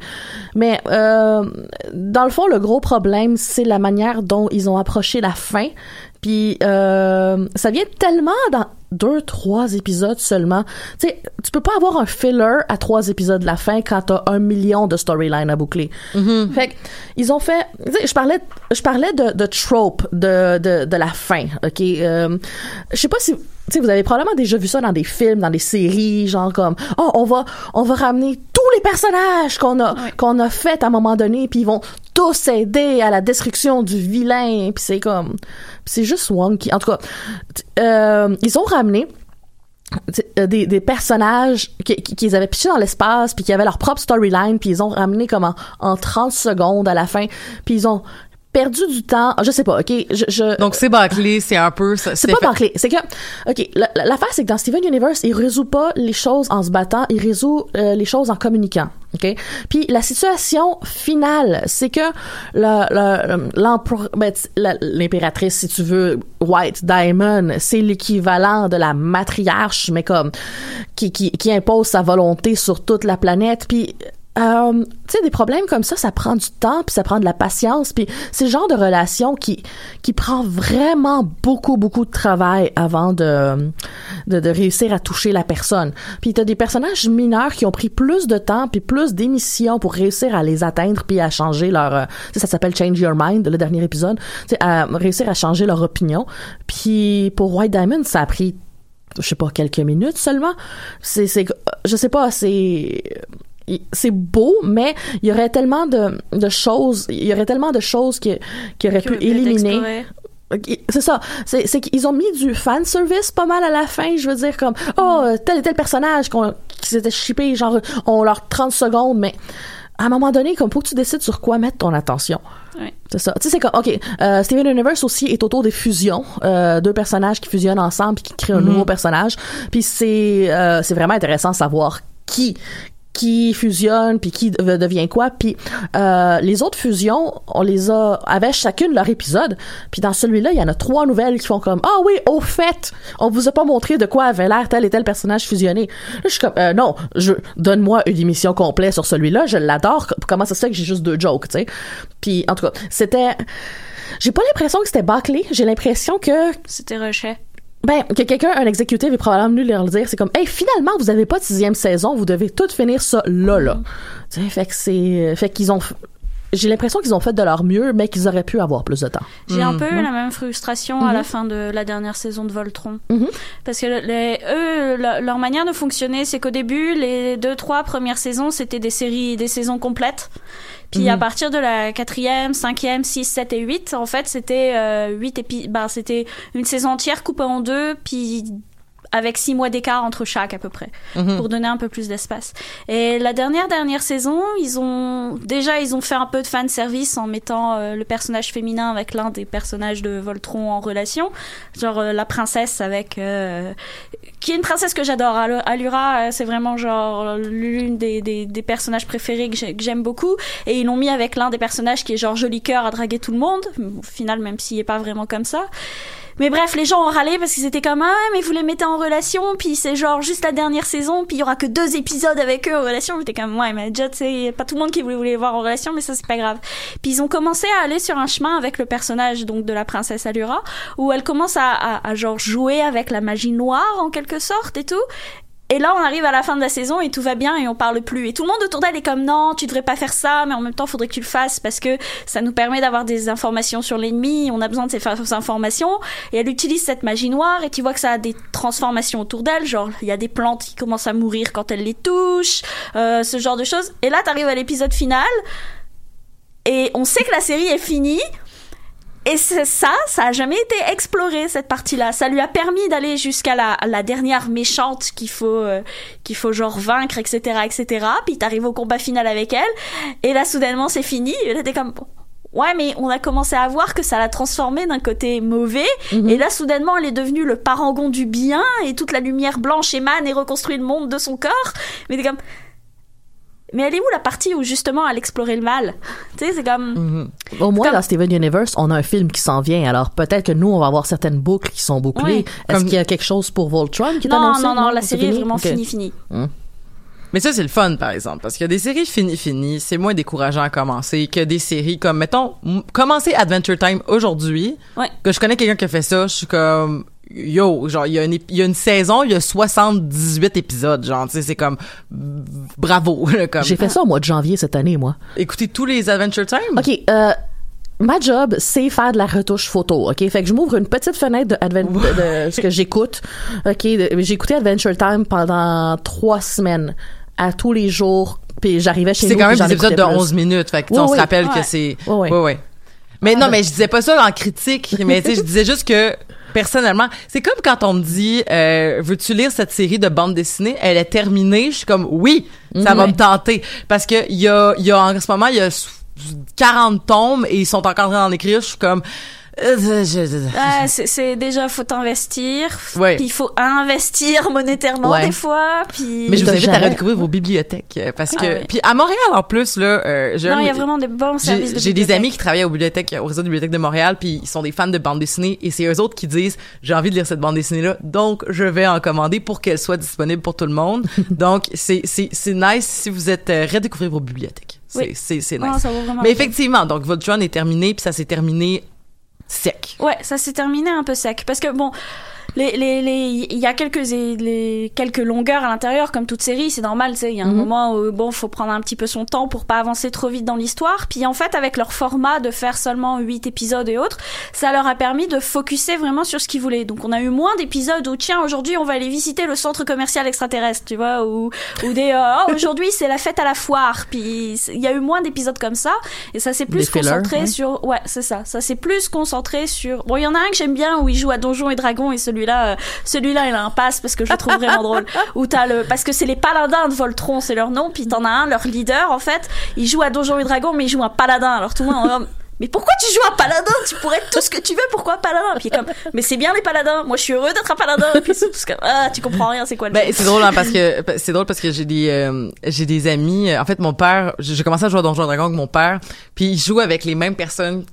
Mais euh, dans le fond, le gros problème, c'est la manière dont ils ont approché la fin. Puis euh, ça vient tellement dans deux, trois épisodes seulement. Tu sais, tu peux pas avoir un filler à trois épisodes de la fin quand t'as un million de storylines à boucler. Fait que, ils ont fait. tu sais, Je parlais, je parlais de, de trope de, de, de la fin. Ok, euh, je sais pas si. Tu sais, vous avez probablement déjà vu ça dans des films, dans des séries, genre comme oh on va on va ramener tous les personnages qu'on a qu'on a fait à un moment donné, puis ils vont tous aider à la destruction du vilain, puis c'est comme c'est juste wonky. En tout cas, euh, ils ont ramené euh, des, des personnages qui- qui- qu'ils avaient pichés dans l'espace puis qui avaient leur propre storyline puis ils ont ramené comme en, en 30 secondes à la fin puis ils ont perdu du temps je sais pas ok je, je Donc, c'est bâclé, c'est un peu... c'est pas bâclé. C'est que, OK, la- la- l'affaire, c'est que dans Steven Universe, il résout pas les choses en se battant, il résout euh, les choses en communiquant. OK? Puis la situation finale, c'est que le- le- l'empr- ben, l'impératrice, si tu veux, White Diamond, c'est l'équivalent de la matriarche, mais comme qui, qui, qui impose sa volonté sur toute la planète. Puis euh, tu sais, des problèmes comme ça, ça prend du temps, puis ça prend de la patience, puis c'est le genre de relation qui qui prend vraiment beaucoup beaucoup de travail avant de de, de réussir à toucher la personne. Puis t'as des personnages mineurs qui ont pris plus de temps puis plus d'émissions pour réussir à les atteindre puis à changer leur, euh, ça s'appelle Change Your Mind, le dernier épisode, à réussir à changer leur opinion. Puis pour White Diamond, ça a pris je sais pas quelques minutes seulement. C'est c'est je sais pas, c'est c'est beau, mais il y aurait tellement de, de choses, il y aurait tellement de choses qui, qui auraient pu éliminer. C'est ça. C'est, c'est qu'ils ont mis du fan service pas mal à la fin. Je veux dire comme oh tel et tel personnage qu'on, qui s'était shippé genre on leur 30 secondes, mais à un moment donné comme faut que tu décides sur quoi mettre ton attention. C'est ça. Tu sais c'est comme ok euh, Steven Universe aussi est autour des fusions, euh, deux personnages qui fusionnent ensemble puis qui créent un Mhm. nouveau personnage. Puis c'est euh, c'est vraiment intéressant de savoir qui qui fusionne puis qui de- devient quoi puis euh, les autres fusions on les a avaient chacune leur épisode puis dans celui-là il y en a trois nouvelles qui font comme ah oui au fait on vous a pas montré de quoi avait l'air tel et tel personnage fusionné je suis comme euh, non je donne-moi une émission complète sur celui-là je l'adore comment ça se fait que j'ai juste deux jokes tu sais puis en tout cas c'était j'ai pas l'impression que c'était bâclé j'ai l'impression que C'était rushé. Ben, que quelqu'un, un exécutif, est probablement venu leur dire, c'est comme, hey, finalement, vous avez pas de sixième saison, vous devez tout finir ça là, là. Tu sais, fait que c'est, fait qu'ils ont, j'ai l'impression qu'ils ont fait de leur mieux, mais qu'ils auraient pu avoir plus de temps. J'ai un peu eu Ouais. la même frustration à la fin de la dernière saison de Voltron. Mhm. Parce que les, eux, le- leur manière de fonctionner, c'est qu'au début, les deux, trois premières saisons, c'était des séries, des saisons complètes. Puis à partir de la quatrième, cinquième, six, sept et huit, en fait, c'était euh, huit épi- bah, c'était une saison entière coupée en deux, puis avec six mois d'écart entre chaque à peu près, Mhm. pour donner un peu plus d'espace. Et la dernière dernière saison, ils ont déjà ils ont fait un peu de fan service en mettant euh, le personnage féminin avec l'un des personnages de Voltron en relation, genre euh, la princesse avec euh, qui est une princesse que j'adore. Alu- Allura, euh, c'est vraiment genre l'une des, des, des personnages préférés que j'ai- que j'aime beaucoup. Et ils l'ont mis avec l'un des personnages qui est genre joli cœur à draguer tout le monde. Au final, même s'il est pas vraiment comme ça. Mais bref, les gens ont râlé parce qu'ils étaient comme ah mais vous les mettez en relation puis c'est genre juste la dernière saison puis il y aura que deux épisodes avec eux en relation. J'étais comme ouais mais déjà sais pas tout le monde qui voulait, voulait les voir en relation mais ça c'est pas grave. Puis ils ont commencé à aller sur un chemin avec le personnage donc de la princesse Allura où elle commence à, à, à genre jouer avec la magie noire en quelque sorte et tout. Et là, on arrive à la fin de la saison et tout va bien et on parle plus. Et tout le monde autour d'elle est comme non, tu devrais pas faire ça, mais en même temps, faudrait que tu le fasses parce que ça nous permet d'avoir des informations sur l'ennemi. On a besoin de ces informations. Et elle utilise cette magie noire et tu vois que ça a des transformations autour d'elle. Genre, il y a des plantes qui commencent à mourir quand elle les touche, euh, ce genre de choses. Et là, t'arrives à l'épisode final et on sait que la série est finie. Et c'est ça, ça a jamais été exploré cette partie-là. Ça lui a permis d'aller jusqu'à la, la dernière méchante qu'il faut, euh, qu'il faut genre vaincre, etc., etc. Puis t'arrives au combat final avec elle, et là soudainement c'est fini. Et là t'es comme Ouais, mais on a commencé à voir que ça l'a transformé d'un côté mauvais, Mhm. et là soudainement elle est devenue le parangon du bien, et toute la lumière blanche émane et reconstruit le monde de son corps. Mais t'es comme, mais elle est où la partie où justement elle explorait le mal? Tu sais, c'est comme, Mhm. Au moins, Comme- dans Steven Universe, on a un film qui s'en vient. Alors, peut-être que nous, on va avoir certaines boucles qui sont bouclées. Oui. Est-ce Comme- qu'il y a quelque chose pour Voltron qui est non, annoncé? non, non, la série est vraiment Ok. finie, finie. Mais ça, c'est le fun, par exemple, parce qu'il y a des séries finies, finies, c'est moins décourageant à commencer que des séries comme, mettons, commencer Adventure Time aujourd'hui, Ouais. que je connais quelqu'un qui a fait ça, je suis comme, yo, genre, il y, a une, y a une saison, il y a 78 épisodes, genre, tu sais, c'est comme, bravo, comme. J'ai fait ça au mois de janvier cette année, moi. Écoutez tous les Adventure Time? OK, euh, ma job, c'est faire de la retouche photo, OK? Fait que je m'ouvre une petite fenêtre de, de, de ce que j'écoute. OK, j'ai écouté Adventure Time pendant trois semaines, à tous les jours, puis j'arrivais chez nous. C'est quand même des épisodes de écoutais plus. 11 minutes, fait que Oui, on se oui. rappelle Ouais. que c'est, ouais, ouais. Mais non, mais je disais pas ça en critique, mais tu sais, je disais juste que personnellement, c'est comme quand on me dit euh, veux-tu lire cette série de bande dessinée Elle est terminée, je suis comme oui, ça va Mhm. me tenter. Parce que il y a il y a en ce moment il y a 40 tomes et ils sont encore en train d'en écrire, je suis comme euh, Ouais, c'est- déjà faut investir, Ouais. puis il faut investir monétairement Ouais. des fois, puis mais je vous invite à redécouvrir vos bibliothèques euh, parce que Ah ouais. puis à Montréal en plus là euh, j'ai non, il y a vraiment des bons services J'ai de j'ai des amis qui travaillent aux bibliothèques, au réseau de bibliothèques de Montréal, puis ils sont des fans de bande dessinée, et c'est eux autres qui disent j'ai envie de lire cette bande dessinée là, donc je vais en commander pour qu'elle soit disponible pour tout le monde. donc c'est c'est c'est nice si vous êtes euh, redécouvrir vos bibliothèques. C'est Oui. c'est c'est Non, nice. ça vaut Mais effectivement, donc votre run est terminé, puis ça s'est terminé sec. Ouais, ça s'est terminé un peu sec parce que bon, les les les il y a quelques les quelques longueurs à l'intérieur comme toute série, c'est normal, tu sais, il y a un Mhm. moment où bon, faut prendre un petit peu son temps pour pas avancer trop vite dans l'histoire. Puis en fait, avec leur format de faire seulement huit épisodes et autres, ça leur a permis de focuser vraiment sur ce qu'ils voulaient. Donc on a eu moins d'épisodes où tiens, aujourd'hui, on va aller visiter le centre commercial extraterrestre, tu vois, ou ou des euh, oh, aujourd'hui, c'est la fête à la foire. Puis il y a eu moins d'épisodes comme ça et ça s'est plus fillers, concentré ouais. sur ouais, c'est ça. Ça s'est plus concentré sur bon, il y en a un que j'aime bien où il joue à Donjons et Dragons et celui-là euh, celui-là il a un pass parce que je le trouve vraiment drôle. Où t'as le parce que c'est les paladins de Voltron, c'est leur nom, puis t'en as un leur leader en fait, il joue à Donjons et Dragons mais il joue un paladin. Alors tout le monde est comme, mais pourquoi tu joues un paladin? Tu pourrais être tout ce que tu veux, pourquoi paladin Puis comme, mais c'est bien les paladins, moi je suis heureux d'être un paladin. Et puis c'est tout ce que, ah, tu comprends rien, c'est quoi le Ben jeu? c'est drôle hein, parce que c'est drôle parce que j'ai des euh, j'ai des amis. euh, En fait, mon père, j'ai j'ai commencé à jouer à Donjons et Dragons avec mon père, puis il joue avec les mêmes personnes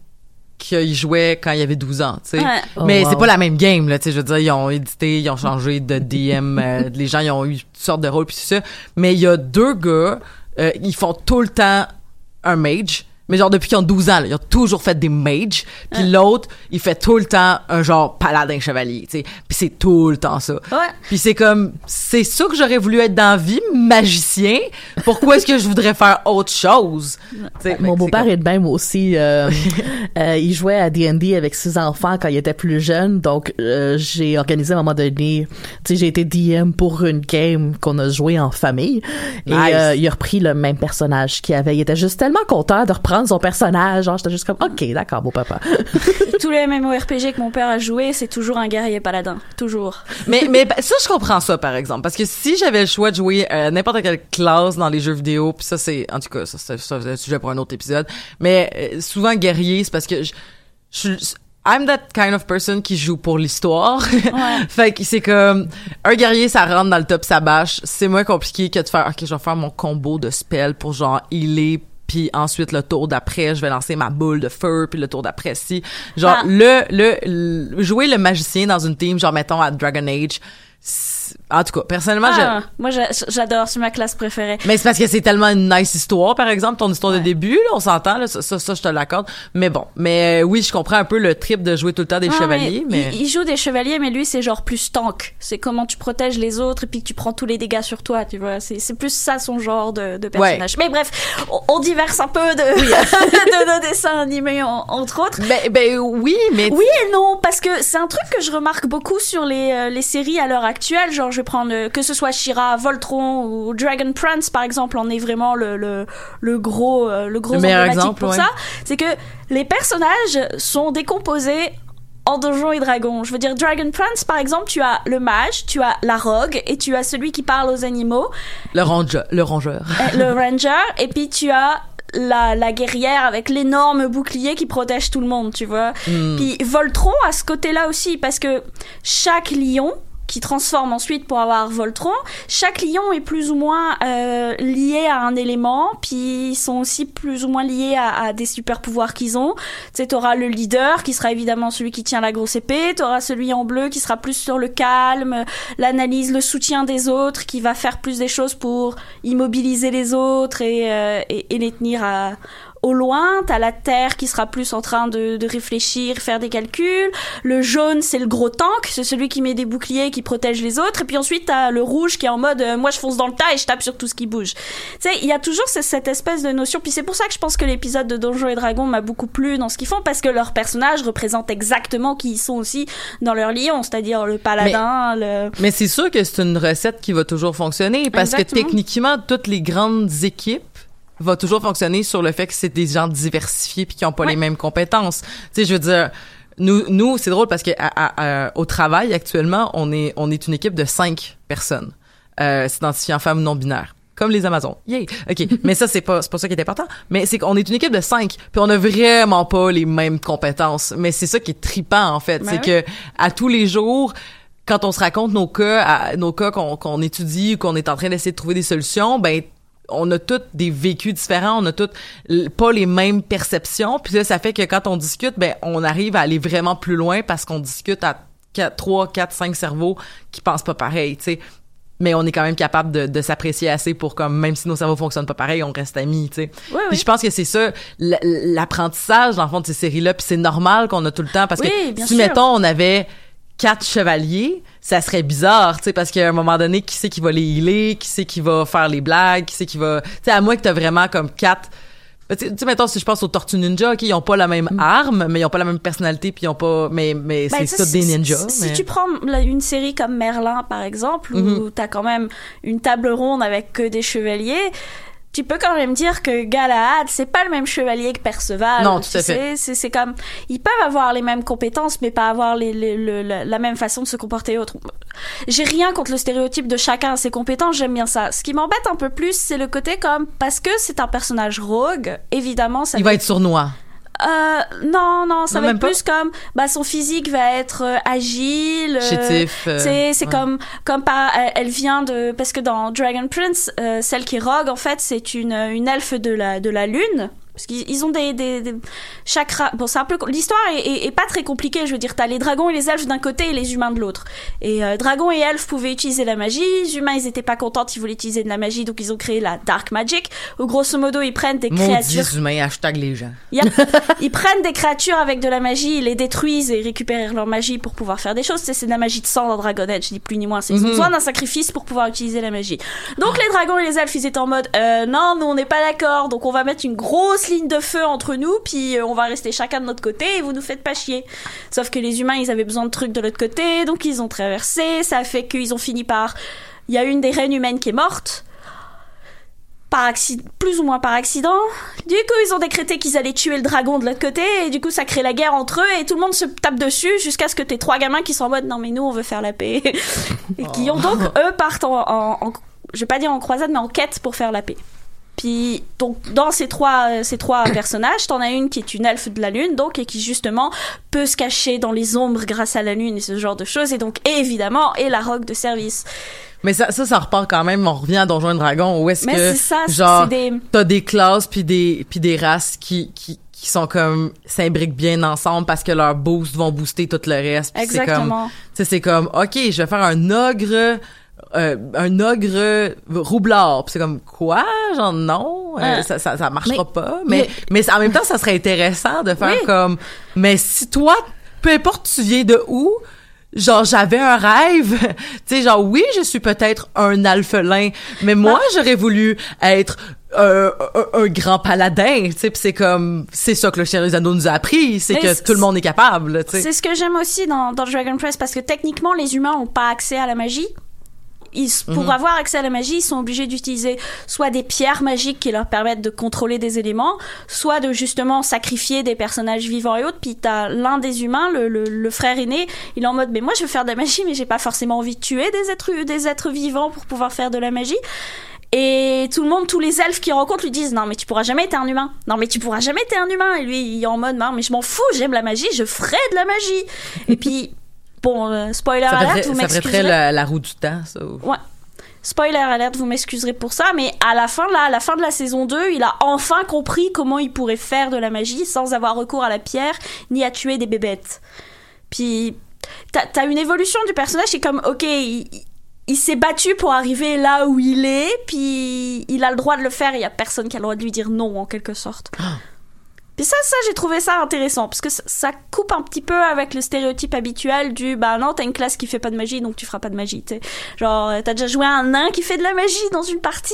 qu'il jouait quand il avait 12 ans, tu sais. Ouais. Oh, Mais wow. c'est pas la même game là, tu sais, je veux dire, ils ont édité, ils ont changé de DM, euh, les gens ils ont eu toutes sortes de rôles puis tout ça. Mais il y a deux gars, euh, ils font tout le temps un mage. Mais genre depuis qu'ils ont 12 ans, là, ils ont toujours fait des mages. Puis l'autre, il fait tout le temps un genre paladin chevalier, tu sais. Puis c'est tout le temps ça. Ouais. Puis c'est comme, c'est ça que j'aurais voulu être dans la vie, magicien. Pourquoi est-ce que je voudrais faire autre chose? Mon beau-père comme- est de même aussi. euh, euh, il jouait à D&D avec ses enfants quand il était plus jeune. Donc, euh, j'ai organisé à un moment donné... Tu sais, j'ai été DM pour une game qu'on a joué en famille. Et Nice. euh, il a repris le même personnage qu'il avait. Il était juste tellement content de reprendre son personnage. Genre, j'étais juste comme, OK, d'accord, beau papa. Tous les MMORPG que mon père a joué, c'est toujours un guerrier paladin, toujours. mais mais ben, ça je comprends ça par exemple parce que si j'avais le choix de jouer euh, n'importe quelle classe dans les jeux vidéo puis ça c'est en tout cas ça c'est ça, c'est un sujet pour un autre épisode mais euh, souvent guerrier c'est parce que je je suis I'm that kind of person qui joue pour l'histoire. fait que c'est comme un guerrier ça rentre dans le top ça bâche, c'est moins compliqué que de faire OK, je vais faire mon combo de spell pour genre healer puis ensuite le tour d'après, je vais lancer ma boule de feu, puis le tour d'après si genre Ah. le, le le jouer le magicien dans une team genre mettons à Dragon Age en tout cas personnellement Ah, moi j'a- j'adore, c'est ma classe préférée. mais c'est parce que c'est tellement une nice histoire, par exemple, ton histoire de début, là, on s'entend, là, ça, ça, ça, je te l'accorde. Mais bon, mais euh, oui, je comprends un peu le trip de jouer tout le temps des Ouais, chevaliers, mais... Il, il joue des chevaliers, mais lui, c'est genre plus tank. C'est comment tu protèges les autres et puis que tu prends tous les dégâts sur toi, tu vois. C'est c'est plus ça son genre de, de personnage. Mais bref, on, on diverse un peu de, de nos dessins animés, en- entre autres. Ben, ben oui, mais... Oui et non, parce que c'est un truc que je remarque beaucoup sur les, euh, les séries à l'heure actuelle. Genre, je vais prendre euh, que ce soit Shira, Voltron ou Dragon Prince, par exemple, en est vraiment le, le, le gros, euh, le gros Le exemple, pour ouais. ça. C'est que les personnages sont décomposés en Donjons et Dragons. Je veux dire, Dragon Prince, par exemple, tu as le mage, tu as la rogue et tu as celui qui parle aux animaux, Le rongeur. Le rongeur. euh, le ranger, et puis tu as la, la guerrière avec l'énorme bouclier qui protège tout le monde, tu vois. Hmm. Puis Voltron à ce côté-là aussi, parce que chaque lion qui transforme ensuite pour avoir Voltron, chaque lion est plus ou moins euh, lié à un élément, puis ils sont aussi plus ou moins liés à, à des super pouvoirs qu'ils ont. Tu sais, t'auras le leader qui sera évidemment celui qui tient la grosse épée, t'auras celui en bleu qui sera plus sur le calme, l'analyse, le soutien des autres, qui va faire plus des choses pour immobiliser les autres et, euh, et, et les tenir à, au loin, t'as la Terre qui sera plus en train de, de réfléchir, faire des calculs. Le jaune, c'est le gros tank, c'est celui qui met des boucliers, qui protège les autres. Et puis ensuite, t'as le rouge qui est en mode, euh, moi je fonce dans le tas et je tape sur tout ce qui bouge. Tu sais, il y a toujours ce- cette espèce de notion. Puis c'est pour ça que je pense que l'épisode de Donjons et Dragons m'a beaucoup plu dans ce qu'ils font, parce que leurs personnages représentent exactement qui ils sont aussi dans leur lion, c'est-à-dire le paladin, le... Mais c'est sûr que c'est une recette qui va toujours fonctionner parce Exactement. que techniquement, toutes les grandes équipes vont toujours fonctionner sur le fait que c'est des gens diversifiés puis qui ont pas les mêmes compétences. Tu sais, je veux dire, nous, nous c'est drôle parce que à- à- à- au travail actuellement, on est on est une équipe de cinq personnes euh, s'identifiant femmes non binaires. Comme les Amazones. Yay! OK. Mais ça, c'est pas, c'est pas ça qui est important. Mais c'est qu'on est une équipe de cinq. Puis on a vraiment pas les mêmes compétences. Mais c'est ça qui est tripant, en fait. Ben c'est oui. que, à tous les jours, quand on se raconte nos cas, à- nos cas qu'on qu'on étudie ou qu'on est en train d'essayer de trouver des solutions, ben on a tous des vécus différents, on a tous l- pas les mêmes perceptions, puis là ça fait que quand on discute, ben on arrive à aller vraiment plus loin parce qu'on discute à 4, 3, 4, 5 cerveaux qui pensent pas pareil, tu sais. Mais on est quand même capable de, de s'apprécier assez pour comme même si nos cerveaux fonctionnent pas pareil, on reste amis, tu sais. Oui, Puis je pense que c'est ça l'apprentissage dans le fond de ces séries-là, puis c'est normal qu'on a tout le temps parce Oui, que si sûr. mettons on avait quatre chevaliers, ça serait bizarre, tu sais, parce qu'à un moment donné, qui c'est qui va les healer, qui c'est qui va faire les blagues, qui c'est qui va, tu sais, à moins que t'as vraiment comme quatre. Tu sais, mettons, si je pense aux Tortues Ninja, ok, ils ont pas la même arme, mais ils ont pas la même personnalité, puis ils ont pas, mais, mais Ben, c'est des ninjas. Si, mais- si tu prends une série comme Merlin, par exemple, où Mhm. t'as quand même une table ronde avec que des chevaliers, tu peux quand même dire que Galahad, c'est pas le même chevalier que Perceval. Non, tout tu à sais, fait. C'est, c'est comme, ils peuvent avoir les mêmes compétences, mais pas avoir les, les- le- la, la même façon de se comporter et autres. J'ai rien contre le stéréotype de chacun ses compétences, j'aime bien ça. Ce qui m'embête un peu plus, c'est le côté comme, parce que c'est un personnage rogue, évidemment, ça Il va être sournois. Euh, non, non, ça Non, va être pas? plus comme, bah, son physique va être euh, agile. euh, euh, c'est ouais. comme, comme par, elle, elle vient de, parce que dans Dragon Prince, euh, celle qui est rogue, en fait, c'est une, une elfe de la, de la lune. Parce qu'ils ils ont des, des, des chaque ra- bon c'est un peu l'histoire est, est, est pas très compliquée je veux dire t'as les dragons et les elfes d'un côté et les humains de l'autre et euh, dragons et elfes pouvaient utiliser la magie les humains ils étaient pas contents ils voulaient utiliser de la magie donc ils ont créé la dark magic où grosso modo ils prennent des créatures Maudits humains, hashtag les gens. Yep. ils prennent des créatures avec de la magie, ils les détruisent et récupèrent leur magie pour pouvoir faire des choses. C'est de la magie de sang dans Dragon Age, ni plus ni moins. C'est- Ils ont Mhm. besoin d'un sacrifice pour pouvoir utiliser la magie. Donc les dragons et les elfes, ils étaient en mode euh, non, nous on n'est pas d'accord, donc on va mettre une grosse ligne de feu entre nous, puis euh, on va rester chacun de notre côté et vous nous faites pas chier. Sauf que les humains, ils avaient besoin de trucs de l'autre côté, donc ils ont traversé. Ça a fait qu'ils ont fini par. Il y a une des reines humaines qui est morte par accident, plus ou moins par accident. Du coup, ils ont décrété qu'ils allaient tuer le dragon de l'autre côté, et du coup, ça crée la guerre entre eux, et tout le monde se tape dessus jusqu'à ce que t'aies trois gamins qui sont en mode non, mais nous, on veut faire la paix. et qui ont donc, eux, partent en, en, en- je vais pas dire en croisade, mais en quête pour faire la paix. Puis, donc, dans ces trois, euh, ces trois personnages, t'en as une qui est une elfe de la lune, donc, et qui, justement, peut se cacher dans les ombres grâce à la lune et ce genre de choses, et donc, évidemment, est la rogue de service. Mais ça, ça, ça repart quand même. On revient à Donjons et Dragons où est-ce Mais que c'est ça, genre des- t'as des classes puis des puis des races qui qui qui sont comme s'imbriquent bien ensemble parce que leurs boosts vont booster tout le reste. Puis c'est comme, Exactement. tu sais, c'est comme ok, je vais faire un ogre. Euh, un ogre roublard. Puis c'est comme quoi? Genre non? Euh, Ouais. ça, ça ça marchera Mais- pas. Mais mais en même temps ça serait intéressant de faire Oui. comme mais si toi peu importe tu viens de où genre j'avais un rêve. Tu sais genre oui je suis peut-être un alphelin mais moi j'aurais voulu être euh, un, un grand paladin. Tu sais c'est comme c'est ça que le chien des anneaux nous a appris c'est que tout le monde est capable tu sais. C'est ce que j'aime aussi dans, dans Dragon Press parce que techniquement les humains ont pas accès à la magie. Ils, pour Mhm. avoir accès à la magie, ils sont obligés d'utiliser soit des pierres magiques qui leur permettent de contrôler des éléments, soit de justement sacrifier des personnages vivants et autres. Puis t'as l'un des humains, le, le, le frère aîné, il est en mode mais moi je veux faire de la magie, mais j'ai pas forcément envie de tuer des êtres des êtres vivants pour pouvoir faire de la magie. Et tout le monde, tous les elfes qui rencontrent lui disent non mais tu pourras jamais être un humain. Non mais tu pourras jamais être un humain. Et lui il est en mode non mais je m'en fous, j'aime la magie, je ferai de la magie. Et puis bon euh, spoiler Ça alert, vous ça ferait m'excuserez. la, la roue du temps, ça. Ouais. Spoiler alert, vous m'excuserez pour ça, mais à la fin, là, à la fin de la saison 2, il a enfin compris comment il pourrait faire de la magie sans avoir recours à la pierre ni à tuer des bébêtes. Puis, t'as t'as une évolution du personnage qui est comme, ok, il, il s'est battu pour arriver là où il est, puis il a le droit de le faire il y a personne qui a le droit de lui dire non, en quelque sorte. Puis ça, ça, j'ai trouvé ça intéressant, parce que ça, ça coupe un petit peu avec le stéréotype habituel du bah non, t'as une classe qui fait pas de magie, donc tu feras pas de magie, tu sais. Genre, euh, t'as déjà joué à un nain qui fait de la magie dans une partie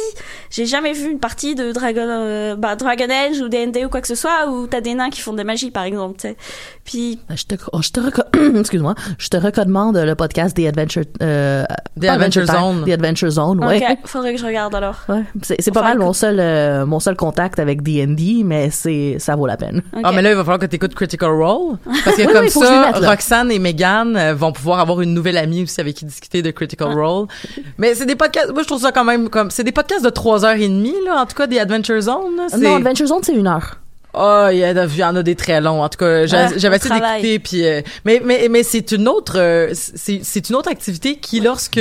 J'ai jamais vu une partie de Dragon, euh, bah, Dragon Age ou D&D ou quoi que ce soit où t'as des nains qui font de la magie, par exemple, tu sais. Puis, Je te, oh, je te excuse-moi, je te recommande le podcast The Adventure, euh, The pas Adventure Time, Zone. The Adventure Zone, ouais. ok, faudrait que je regarde alors. Ouais, c'est pas Enfin, mal mon seul euh, mon seul contact avec D&D mais c'est ça vaut la peine. Ah, mais là, il va falloir que tu écoutes Critical Role. Parce que Oui, comme oui, que ça, là. Roxane et Megan euh, vont pouvoir avoir une nouvelle amie aussi avec qui discuter de Critical Role. Mais c'est des podcasts, moi, je trouve ça quand même comme, c'est des podcasts de trois heures et demie, là, en tout cas, des Adventure Zone, là, Non, Adventure Zone c'est une heure. Oh, il y, en a- il y en a des très longs. En tout cas, Ah, j'avais essayé d'écouter, puis euh, mais mais mais c'est une autre euh, c'est c'est une autre activité qui lorsque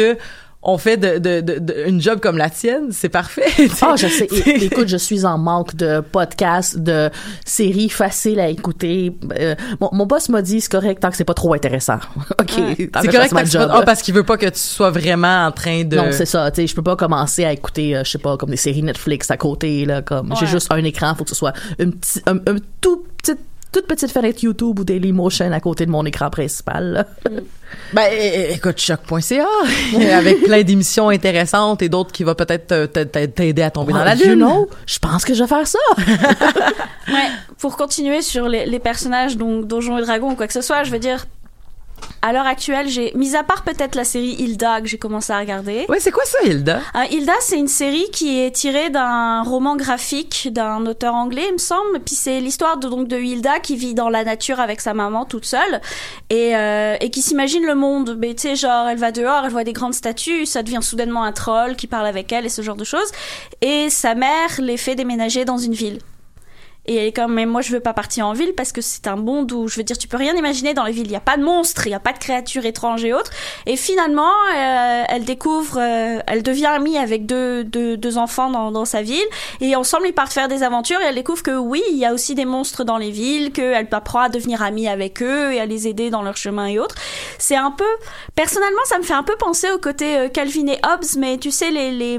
on fait de, de, de, de- une job comme la tienne, c'est parfait. Ah, je sais. Écoute, je suis en manque de podcasts, de séries faciles à écouter. Euh, mon, mon boss m'a dit c'est correct tant que c'est pas trop intéressant. ok. Ouais. tant C'est correct parce, que- job. ah, parce qu'il veut pas que tu sois vraiment en train de. Non, c'est ça. Tu sais, je peux pas commencer à écouter, euh, je sais pas, comme des séries Netflix à côté là. Comme j'ai juste un écran, faut que ce soit une un tout petite, toute petite fenêtre YouTube ou Dailymotion à côté de mon écran principal. là. Ben, écoute, choc.ca, avec plein d'émissions intéressantes et d'autres qui va peut-être t'aider à tomber dans la You lune. know, je pense que je vais faire ça. Ouais, pour continuer sur les, les personnages, donc Donjons et Dragons ou quoi que ce soit, je veux dire, à l'heure actuelle, j'ai, mis à part peut-être la série Hilda que j'ai commencé à regarder. Ouais, c'est quoi ça, Hilda? Euh, Hilda, c'est une série qui est tirée d'un roman graphique d'un auteur anglais, il me semble. Puis c'est l'histoire de, donc de Hilda qui vit dans la nature avec sa maman toute seule et, euh, et qui s'imagine le monde. Mais tu sais, genre, elle va dehors, elle voit des grandes statues, ça devient soudainement un troll qui parle avec elle et ce genre de choses. Et sa mère les fait déménager dans une ville. Et elle est comme, mais moi je veux pas partir en ville parce que c'est un monde où, je veux dire, tu peux rien imaginer dans les villes. Il y a pas de monstres, il y a pas de créatures étranges et autres. Et finalement, euh, elle découvre, euh, elle devient amie avec deux, deux, deux enfants dans, dans sa ville. Et ensemble, ils partent faire des aventures et elle découvre que oui, il y a aussi des monstres dans les villes, qu'elle apprend à devenir amie avec eux et à les aider dans leur chemin et autres. C'est un peu, personnellement, ça me fait un peu penser au côté euh, Calvin et Hobbes, mais tu sais, les, les,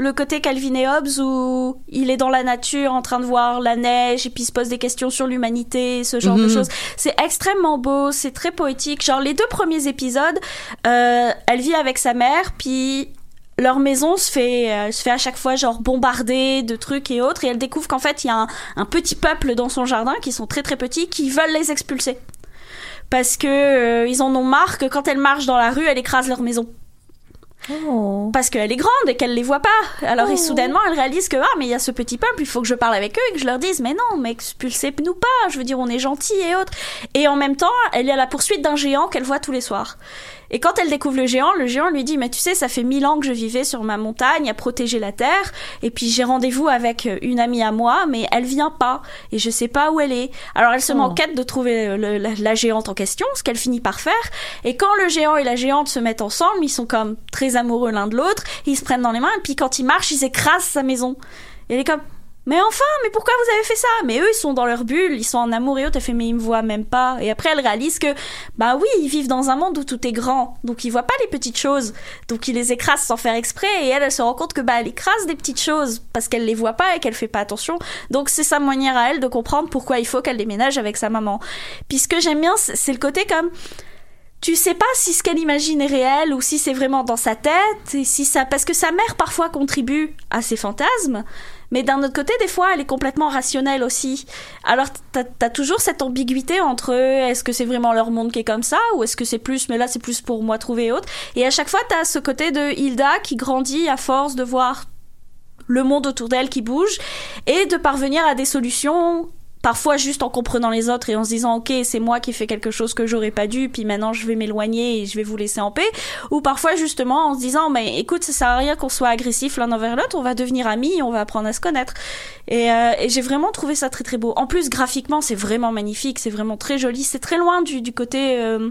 le côté Calvin et Hobbes où il est dans la nature en train de voir la neige et puis il se pose des questions sur l'humanité, ce genre de Mhm. choses. C'est extrêmement beau, c'est très poétique. Genre les deux premiers épisodes, euh, elle vit avec sa mère, puis leur maison se fait, euh, se fait à chaque fois genre bombarder de trucs et autres, et elle découvre qu'en fait il y a un, un petit peuple dans son jardin qui sont très très petits qui veulent les expulser parce que euh, ils en ont marre que quand elle marche dans la rue, elle écrase leur maison parce qu'elle est grande et qu'elle les voit pas. Alors, et soudainement, elle réalise que, ah, mais il y a ce petit peuple, il faut que je parle avec eux et que je leur dise, mais non, mais expulsez-nous pas, je veux dire, on est gentils et autres. Et en même temps, elle est à la poursuite d'un géant qu'elle voit tous les soirs. Et quand elle découvre le géant, le géant lui dit, mais tu sais, ça fait mille ans que je vivais sur ma montagne à protéger la terre, et puis j'ai rendez-vous avec une amie à moi, mais elle vient pas, et je sais pas où elle est. Alors elle se Oh. de trouver le- la, la géante en question, ce qu'elle finit par faire, et quand le géant et la géante se mettent ensemble, ils sont comme très amoureux l'un de l'autre, ils se prennent dans les mains, et puis quand ils marchent, ils écrasent sa maison. Et elle est comme, mais enfin, mais pourquoi vous avez fait ça? Mais eux, ils sont dans leur bulle, ils sont en amour et autres. Elle fait, mais ils me voient même pas. Et après, elle réalise que, bah oui, ils vivent dans un monde où tout est grand, donc ils voient pas les petites choses, donc ils les écrasent sans faire exprès. Et elle, elle se rend compte que bah elle écrase des petites choses parce qu'elle les voit pas et qu'elle fait pas attention. Donc c'est sa manière à elle de comprendre pourquoi il faut qu'elle déménage avec sa maman. Puis ce que j'aime bien, c'est le côté comme tu sais pas si ce qu'elle imagine est réel ou si c'est vraiment dans sa tête et si ça parce que sa mère parfois contribue à ses fantasmes mais d'un autre côté des fois elle est complètement rationnelle aussi. Alors t'as as toujours cette ambiguïté entre est-ce que c'est vraiment leur monde qui est comme ça ou est-ce que c'est plus mais là c'est plus pour moi trouver et autre. Et à chaque fois t'as ce côté de Hilda qui grandit à force de voir le monde autour d'elle qui bouge et de parvenir à des solutions parfois juste en comprenant les autres et en se disant ok c'est moi qui ai fait quelque chose que j'aurais pas dû puis maintenant je vais m'éloigner et je vais vous laisser en paix. Ou parfois justement en se disant mais écoute ça sert à rien qu'on soit agressif l'un envers l'autre on va devenir amis on va apprendre à se connaître. Et, euh, et j'ai vraiment trouvé ça très très beau. En plus graphiquement c'est vraiment magnifique c'est vraiment très joli c'est très loin du, du côté euh,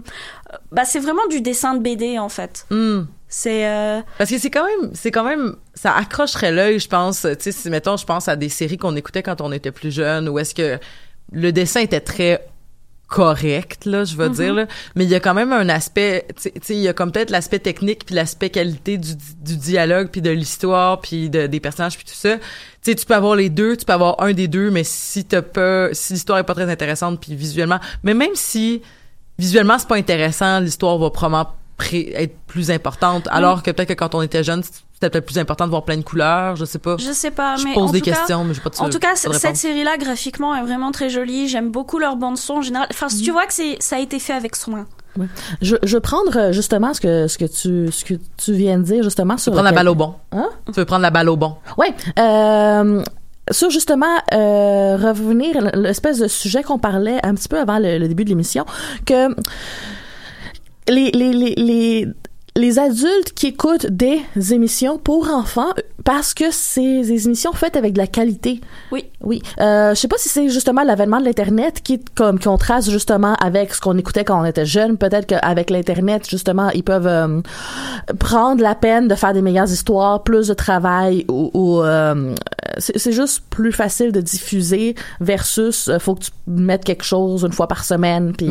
bah c'est vraiment du dessin de BD en fait. Hmm. C'est euh, Parce que c'est quand même, c'est quand même, ça accrocherait l'œil, je pense. Tu sais, si mettons, je pense à des séries qu'on écoutait quand on était plus jeune, où est-ce que le dessin était très correct, là, je veux Mhm. dire, là. Mais il y a quand même un aspect, tu sais- tu sais, il y a comme peut-être l'aspect technique puis l'aspect qualité du, du dialogue puis de l'histoire puis de, des personnages puis tout ça. Tu sais, tu peux avoir les deux, tu peux avoir un des deux, mais si t'as pas, si l'histoire est pas très intéressante puis visuellement, mais même si visuellement c'est pas intéressant, l'histoire va probablement pré- être plus importante. Alors que peut-être que quand on était jeune, c'était peut-être plus important de voir plein de couleurs, je sais pas. je sais pas Je mais pose en des tout cas- questions, mais j'ai pas de En tout cas, cette série-là, graphiquement, est vraiment très jolie. J'aime beaucoup leur bande-son en général. Enfin, Mhm. tu vois que c'est, ça a été fait avec soin. Je, je veux prendre euh, justement ce que, ce que tu, ce que tu viens de dire justement Tu sur veux prendre la balle au bon. Hein? Tu veux prendre la balle au bon. Ouais. Euh, sur justement euh, revenir à l'espèce de sujet qu'on parlait un petit peu avant le, le début de l'émission, que les, les, les, les, les adultes qui écoutent des émissions pour enfants parce que c'est des émissions faites avec de la qualité. Oui. Oui. Euh, je sais pas si c'est justement l'avènement de l'internet qui comme qu'on trace justement avec ce qu'on écoutait quand on était jeune. Peut-être qu'avec l'internet justement ils peuvent euh, prendre la peine de faire des meilleures histoires, plus de travail ou, ou, euh, c'est juste plus facile de diffuser versus euh, faut que tu mettes quelque chose une fois par semaine puis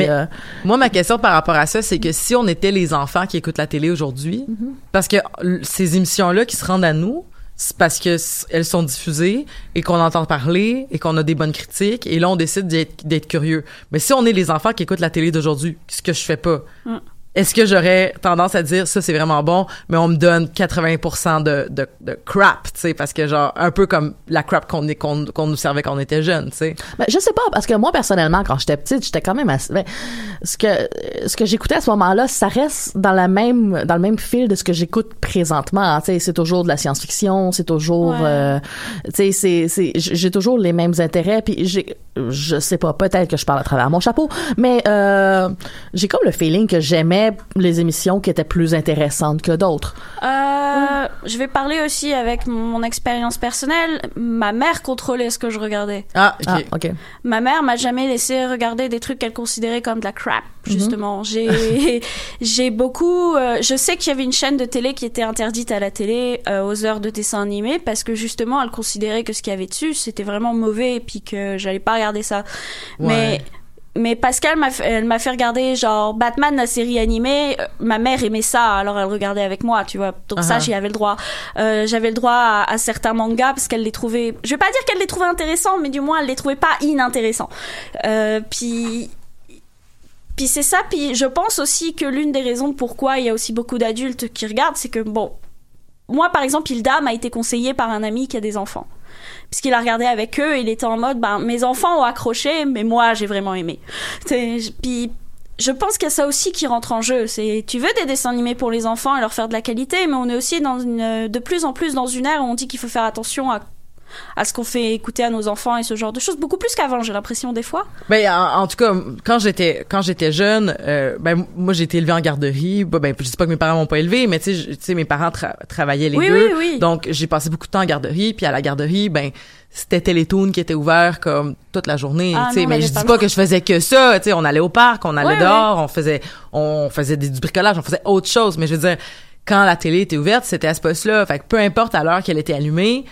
moi, ma question par rapport à ça, c'est que si on était les enfants qui écoutent la télé aujourd'hui, Mm-hmm. parce que ces émissions-là qui se rendent à nous, c'est parce que elles sont diffusées et qu'on entend parler et qu'on a des bonnes critiques et là on décide d'être d'être curieux. Mais si on est les enfants qui écoutent la télé d'aujourd'hui, ce que je fais pas, Mm. Est-ce que j'aurais tendance à dire ça c'est vraiment bon, mais on me donne 80% de, de, de crap, tu sais, parce que genre un peu comme la crap qu'on est- qu'on qu'on nous servait quand on était jeune, tu sais. Ben, je sais pas parce que moi personnellement quand j'étais petite j'étais quand même assez ben, ce que ce que j'écoutais à ce moment-là ça reste dans la même dans le même fil de ce que j'écoute présentement tu sais c'est toujours de la science-fiction c'est toujours Ouais. euh, tu sais c'est c'est j'ai j'ai toujours les mêmes intérêts puis j'ai je sais pas peut-être que je parle à travers mon chapeau mais euh, j'ai comme le feeling que j'aimais les émissions qui étaient plus intéressantes que d'autres Euh, Je vais parler aussi avec mon expérience personnelle. Ma mère contrôlait ce que je regardais. Ah, ok. ah Ma mère m'a jamais laissé regarder des trucs qu'elle considérait comme de la crap, Mhm. justement. J'ai, j'ai beaucoup, euh, je sais qu'il y avait une chaîne de télé qui était interdite à la télé euh, aux heures de dessin animé parce que justement elle considérait que ce qu'il y avait dessus c'était vraiment mauvais et puis que j'allais pas regarder ça. Ouais. Mais mais Pascal m'a fait, elle m'a fait regarder genre Batman la série animée. Euh, Ma mère aimait ça, alors elle regardait avec moi, tu vois. Donc ça Uh-huh. j'y avais le droit. Euh, j'avais le droit à, à certains mangas parce qu'elle les trouvait. Je vais pas dire qu'elle les trouvait intéressants, mais du moins elle les trouvait pas inintéressants. Euh, puis puis c'est ça. Puis je pense aussi que l'une des raisons pourquoi il y a aussi beaucoup d'adultes qui regardent, c'est que bon, moi par exemple, Hilda m'a été conseillé par un ami qui a des enfants. Puisqu'il a regardé avec eux, il était en mode, ben, mes enfants ont accroché, mais moi, j'ai vraiment aimé. Puis, je pense qu'il y a ça aussi qui rentre en jeu. C'est, tu veux des dessins animés pour les enfants et leur faire de la qualité, mais on est aussi dans une, de plus en plus dans une ère où on dit qu'il faut faire attention à, à ce qu'on fait écouter à nos enfants et ce genre de choses. Beaucoup plus qu'avant, j'ai l'impression, des fois. Ben en, en tout cas, quand j'étais quand j'étais jeune, euh, ben moi j'ai été élevée en garderie. Ben, ben, je dis pas que mes parents m'ont pas élevée, mais tu sais, mes parents tra- travaillaient les Oui, deux. oui, oui. Donc j'ai passé beaucoup de temps en garderie, puis à la garderie, ben c'était Télétoon qui était ouvert comme toute la journée, Ah, tu sais, mais avait je dis pas que je faisais que ça, tu sais, on allait au parc, on allait Ouais, dehors, on faisait on faisait du bricolage, on faisait autre chose, mais je veux dire quand la télé était ouverte, c'était à ce poste-là, fait que peu importe à l'heure qu'elle était allumée,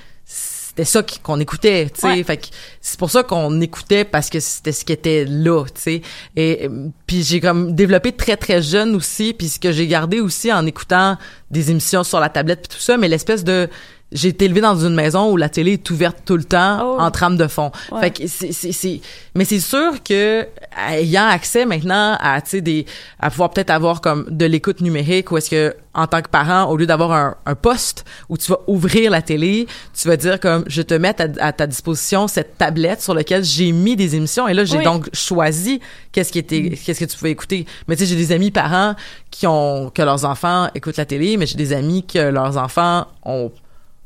c'était ça qu'on écoutait, tu sais. Ouais. Fait que c'est pour ça qu'on écoutait parce que c'était ce qui était là, tu sais. Et euh, puis j'ai comme développé très très jeune aussi, puis ce que j'ai gardé aussi en écoutant des émissions sur la tablette puis tout ça, mais l'espèce de j'ai été élevée dans une maison où la télé est ouverte tout le temps Oh. en trame de fond. Ouais. Fait que c'est c'est c'est mais c'est sûr que ayant accès maintenant à des à pouvoir peut-être avoir comme de l'écoute numérique ou est-ce que en tant que parent au lieu d'avoir un, un poste où tu vas ouvrir la télé, tu vas dire comme je te mets à, à ta disposition cette tablette sur laquelle j'ai mis des émissions et là j'ai Oui. donc choisi qu'est-ce qui était qu'est-ce que tu pouvais écouter. Mais tu sais j'ai des amis parents qui ont que leurs enfants écoutent la télé, mais j'ai des amis que leurs enfants ont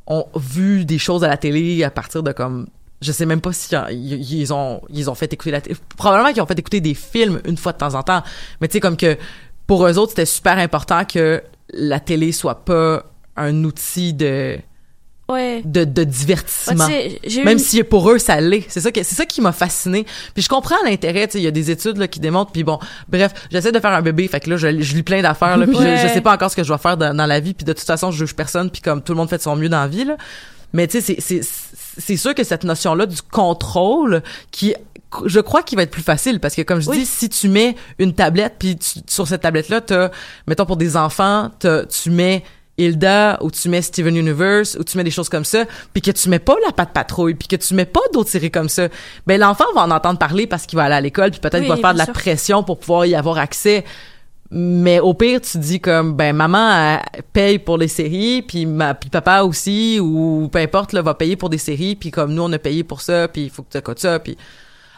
ont vu des choses à la télé à partir de comme je sais même pas si ils ont ils ont fait écouter la télé. Probablement qu'ils ont fait écouter des films une fois de temps en temps. Mais tu sais comme que pour eux autres, c'était super important que la télé soit pas un outil de Ouais. de, de divertissement. Ouais, Même si pour eux ça l'est. C'est ça que c'est ça qui m'a fasciné. Puis je comprends l'intérêt, tu sais, il y a des études là qui démontrent puis bon, bref, j'essaie de faire un bébé, fait que là je, je lis plein d'affaires là, puis je- Ouais. je, sais pas encore ce que je dois faire dans, dans la vie, puis de toute façon, je juge personne puis comme tout le monde fait de son mieux dans la vie là. Mais tu sais c'est c'est c'est sûr que cette notion là du contrôle qui je crois qu'il va être plus facile parce que comme je Oui. dis si tu mets une tablette puis tu- sur cette tablette là tu mettons pour des enfants t'as- tu mets Hilda ou tu mets Steven Universe ou tu mets des choses comme ça puis que tu mets pas la patte patrouille puis que tu mets pas d'autres séries comme ça ben l'enfant va en entendre parler parce qu'il va aller à l'école puis peut-être Oui, qu'il va faire de la sûr. pression pour pouvoir y avoir accès mais au pire tu dis comme ben maman elle paye pour les séries puis ma puis papa aussi ou peu importe là va payer pour des séries puis comme nous on a payé pour ça puis il faut que tu accotes ça puis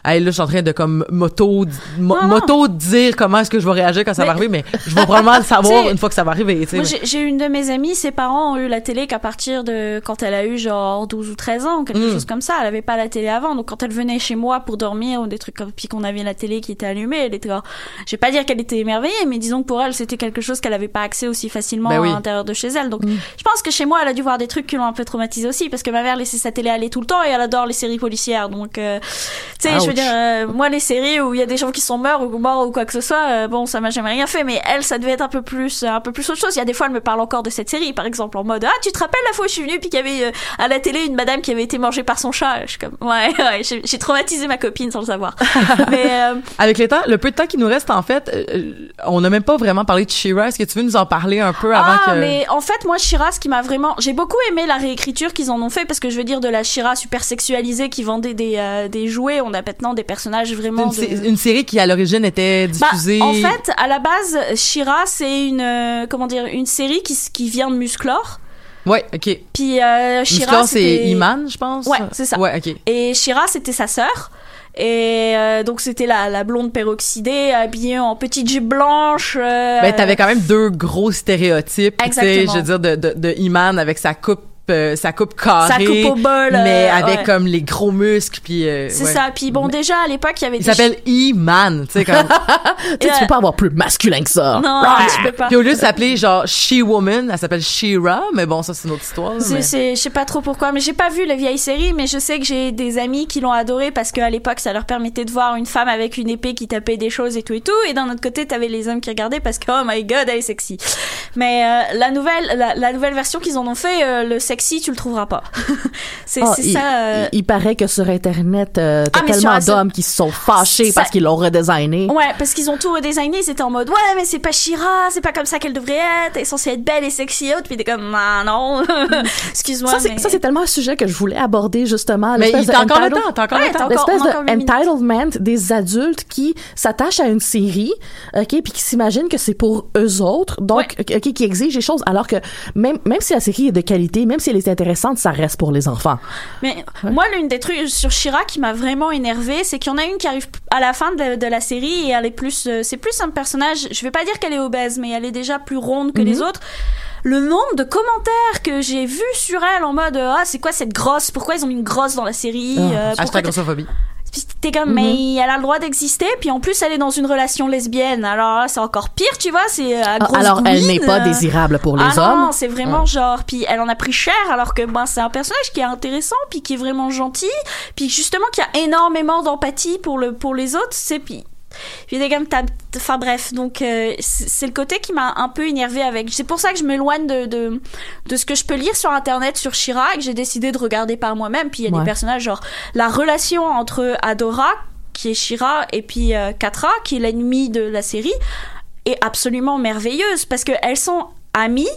Hey, là, je suis en train de comme moto, mo- Non, non. moto dire comment est-ce que je vais réagir quand ça Mais- va arriver, mais je vais probablement le savoir une fois que ça va arriver. Moi, j'ai j'ai une de mes amies, ses parents ont eu la télé qu'à partir de quand elle a eu genre 12 ou 13 ans, quelque Mm. chose comme ça. Elle avait pas la télé avant. Donc, quand elle venait chez moi pour dormir ou des trucs comme, puis qu'on avait la télé qui était allumée, elle était genre, je vais pas dire qu'elle était émerveillée, mais disons que pour elle, c'était quelque chose qu'elle avait pas accès aussi facilement Ben oui. à l'intérieur de chez elle. Donc, je pense que chez moi, elle a dû voir des trucs qui l'ont un peu traumatisée aussi, parce que ma mère laissait sa télé aller tout le temps et elle adore les séries policières. Donc, euh, tu sais, je veux dire, euh, moi, les séries où il y a des gens qui sont morts ou morts ou quoi que ce soit, euh, bon, ça m'a jamais rien fait, mais elle, ça devait être un peu plus, un peu plus autre chose. Il y a des fois, elle me parle encore de cette série, par exemple, en mode, ah, tu te rappelles la fois où je suis venue puis qu'il y avait euh, à la télé une madame qui avait été mangée par son chat? Je suis comme, ouais, ouais, j'ai traumatisé ma copine sans le savoir. mais, euh, Avec le temps, le peu de temps qui nous reste, en fait, euh, on n'a même pas vraiment parlé de Shira. Est-ce que tu veux nous en parler un peu avant ah, que... mais en fait, moi, Shira, ce qui m'a vraiment. J'ai beaucoup aimé la réécriture qu'ils en ont fait parce que je veux dire, de la Shira super sexualisée qui vendait des, euh, des jouets, on a maintenant des personnages vraiment. Une, de- sé- une série qui, à l'origine, était Bah, diffusée... en fait, à la base, Shira, c'est une euh, comment dire, une série qui, qui vient de Musclor. Ouais, OK. Puis euh, Shira, c'est Iman, je pense? Ouais, c'est ça. Ouais, OK. Et Shira, c'était sa sœur. Et euh, donc c'était la, la blonde peroxydée, habillée en petite jupe blanche. euh, Ben, t'avais quand même deux gros stéréotypes, tu sais, Exactement. je veux dire, de, de, de Iman avec sa coupe, euh, sa coupe carrée. Sa coupe au bol, Mais euh, avec ouais. comme les gros muscles, puis... euh, C'est ouais. ça. Puis bon, déjà à l'époque, il y avait Il des s'appelle Iman, tu sais, comme... Tu sais, tu peux pas avoir plus masculin que ça. Non, tu peux pas. Puis au lieu de s'appeler genre She-Woman, elle s'appelle She-Ra, mais bon, ça c'est une autre histoire. C'est, mais- c'est- je sais pas trop pourquoi, mais j'ai pas vu la vieille série, mais je sais que j'ai des amis qui l'ont adoré parce qu'à l'époque, ça leur permettait de voir une femme avec une épée qui tapait des choses et tout et tout. Et d'un autre côté, t'avais les hommes qui regardaient parce que oh my god, elle est sexy. Mais euh, la nouvelle, la, la nouvelle version qu'ils en ont fait, euh, le sexy, tu le trouveras pas. c'est, Ah, ça. euh, il- il paraît que sur Internet, euh, t'as Ah, tellement d'hommes qui se sont fâchés Ça- parce qu'ils l'ont redesigné. Ouais, parce qu'ils ont tout redesigné, ils étaient en mode ouais, mais c'est pas Shira, c'est pas comme ça qu'elle devrait être, elle est censée être belle et sexy et autres, puis t'es comme ah non, excuse-moi. Ça, c'est mais- ça, c'est tellement un sujet que je voulais aborder, justement. Mais il t'as encore le temps, t'as encore Ouais, le temps. L'espèce de entitlement des adultes qui s'attachent à une série, ok, puis qui s'imaginent que c'est pour eux autres, donc ok, qui exigent des choses, alors que même même si la série est de qualité, même si elle est intéressante, ça reste pour les enfants. Mais moi, l'une des trucs sur Shira qui m'a vraiment énervé, c'est qu'il y en a une qui arrive à la fin de la, de la série et elle est plus, euh, c'est plus un personnage. Je vais pas dire qu'elle est obèse, mais elle est déjà plus ronde que les autres. Le nombre de commentaires que j'ai vus sur elle en mode ah c'est quoi cette grosse pourquoi ils ont mis une grosse dans la série euh, pourquoi Hashtag grossophobie. Puis t'es comme, mais elle a le droit d'exister, puis en plus elle est dans une relation lesbienne. Alors là, c'est encore pire, tu vois, c'est euh, à Ah, grosse alors elle n'est pas euh. désirable pour les ah hommes. non, c'est vraiment genre, puis elle en a pris cher, alors que ben c'est un personnage qui est intéressant, puis qui est vraiment gentil, puis justement qui a énormément d'empathie pour le pour les autres, c'est puis. Puis des gammes, enfin bref, donc euh, c'est le côté qui m'a un peu énervé avec. C'est pour ça que je m'éloigne de, de de ce que je peux lire sur internet sur Shira et que j'ai décidé de regarder par moi-même. Puis il y a Ouais. des personnages genre la relation entre Adora qui est Shira et puis euh, Katra qui est l'ennemi de la série est absolument merveilleuse parce que elles sont amies.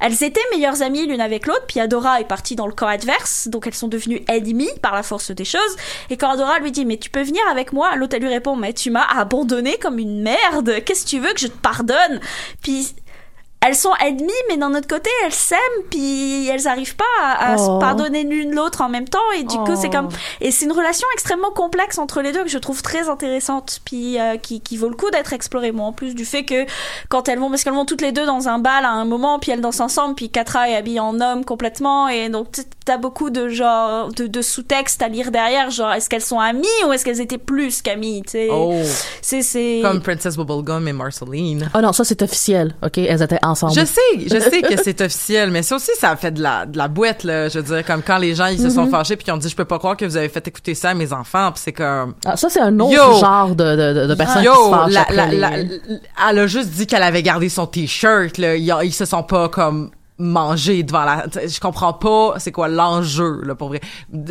Elles étaient meilleures amies l'une avec l'autre, puis Adora est partie dans le camp adverse, donc elles sont devenues ennemies par la force des choses. Et quand Adora lui dit mais tu peux venir avec moi, l'autre elle lui répond mais tu m'as abandonné comme une merde, qu'est-ce que tu veux que je te pardonne? Puis elles sont ennemies, mais d'un autre côté, elles s'aiment, puis elles arrivent pas à, à Oh. se pardonner l'une l'autre en même temps, et du coup, Oh. c'est comme, et c'est une relation extrêmement complexe entre les deux que je trouve très intéressante, puis euh, qui, qui vaut le coup d'être explorée. Moi, en plus du fait que quand elles vont, parce qu'elles vont toutes les deux dans un bal à un moment, puis elles dansent ensemble, puis Katra est habillée en homme complètement, et donc t'as beaucoup de genre de, de sous-texte à lire derrière, genre est-ce qu'elles sont amies ou est-ce qu'elles étaient plus qu'amies, tu sais? Oh. C'est c'est Comme Princess Bubblegum et Marceline. Oh non, ça c'est officiel, ok? Elles étaient ensemble. Je sais, je sais que c'est officiel, mais ça aussi, ça a fait de la, de la boîte, là. Je veux dire, comme quand les gens, ils se sont Mm-hmm. fâchés puis ils ont dit, je peux pas croire que vous avez fait écouter ça à mes enfants, puis c'est comme, Ah, ça c'est un autre Yo! genre de, de, de, de personne Yo, qui se fâche la- après la- les- la- elle a juste dit qu'elle avait gardé son t-shirt, là. Ils, ils se sont pas comme mangés devant la, je comprends pas c'est quoi l'enjeu, là, pour vrai.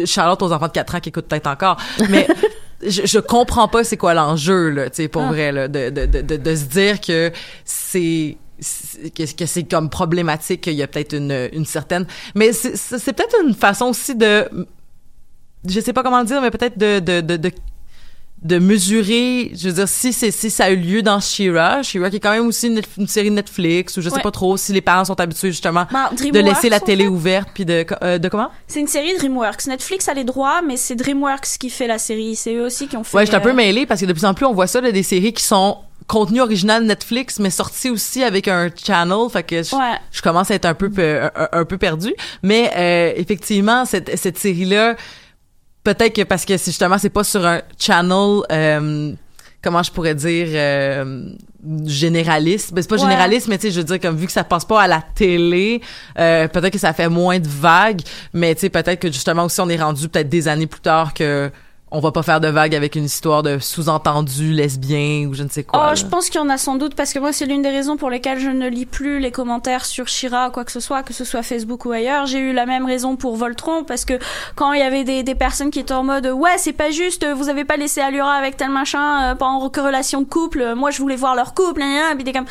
Charlotte aux enfants de 4 ans qui écoutent peut-être encore, mais je, je comprends pas c'est quoi l'enjeu, là, tu sais, pour vrai, là, de, de, de, de, se dire que c'est, que, que c'est comme problématique qu'il y a peut-être une, une certaine mais c'est peut-être une façon aussi de je sais pas comment le dire mais peut-être de de, de, de de mesurer, je veux dire, si c'est si ça a eu lieu dans She-Ra, She-Ra qui est quand même aussi une, une série Netflix, ou je sais Ouais. pas trop si les parents sont habitués justement Ben, de laisser la en télé fait. ouverte, puis de euh, de comment? C'est une série DreamWorks. Netflix a les droits, mais c'est DreamWorks qui fait la série. C'est eux aussi qui ont fait. Ouais, je suis un peu euh, mêlée parce que de plus en plus on voit ça, là, des séries qui sont contenu original Netflix, mais sorties aussi avec un channel, fait que je, Ouais. je commence à être un peu pe- un, un peu perdu. Mais euh, effectivement, cette cette série là, peut-être que parce que c'est justement c'est pas sur un channel. euh, comment je pourrais dire euh, généraliste ben, c'est pas Ouais. généraliste mais tu sais je veux dire comme vu que ça passe pas à la télé euh, peut-être que ça fait moins de vagues mais tu sais peut-être que justement aussi on est rendu peut-être des années plus tard que on va pas faire de vagues avec une histoire de sous-entendu lesbien ou je ne sais quoi Oh, je pense qu'il y en a sans doute parce que moi c'est l'une des raisons pour lesquelles je ne lis plus les commentaires sur Shira quoi que ce soit, que ce soit Facebook ou ailleurs. J'ai eu la même raison pour Voltron parce que quand il y avait des, des personnes qui étaient en mode ouais c'est pas juste, vous avez pas laissé Allura avec tel machin, euh, pas en relation de couple, euh, moi je voulais voir leur couple, gna, puis t'es comme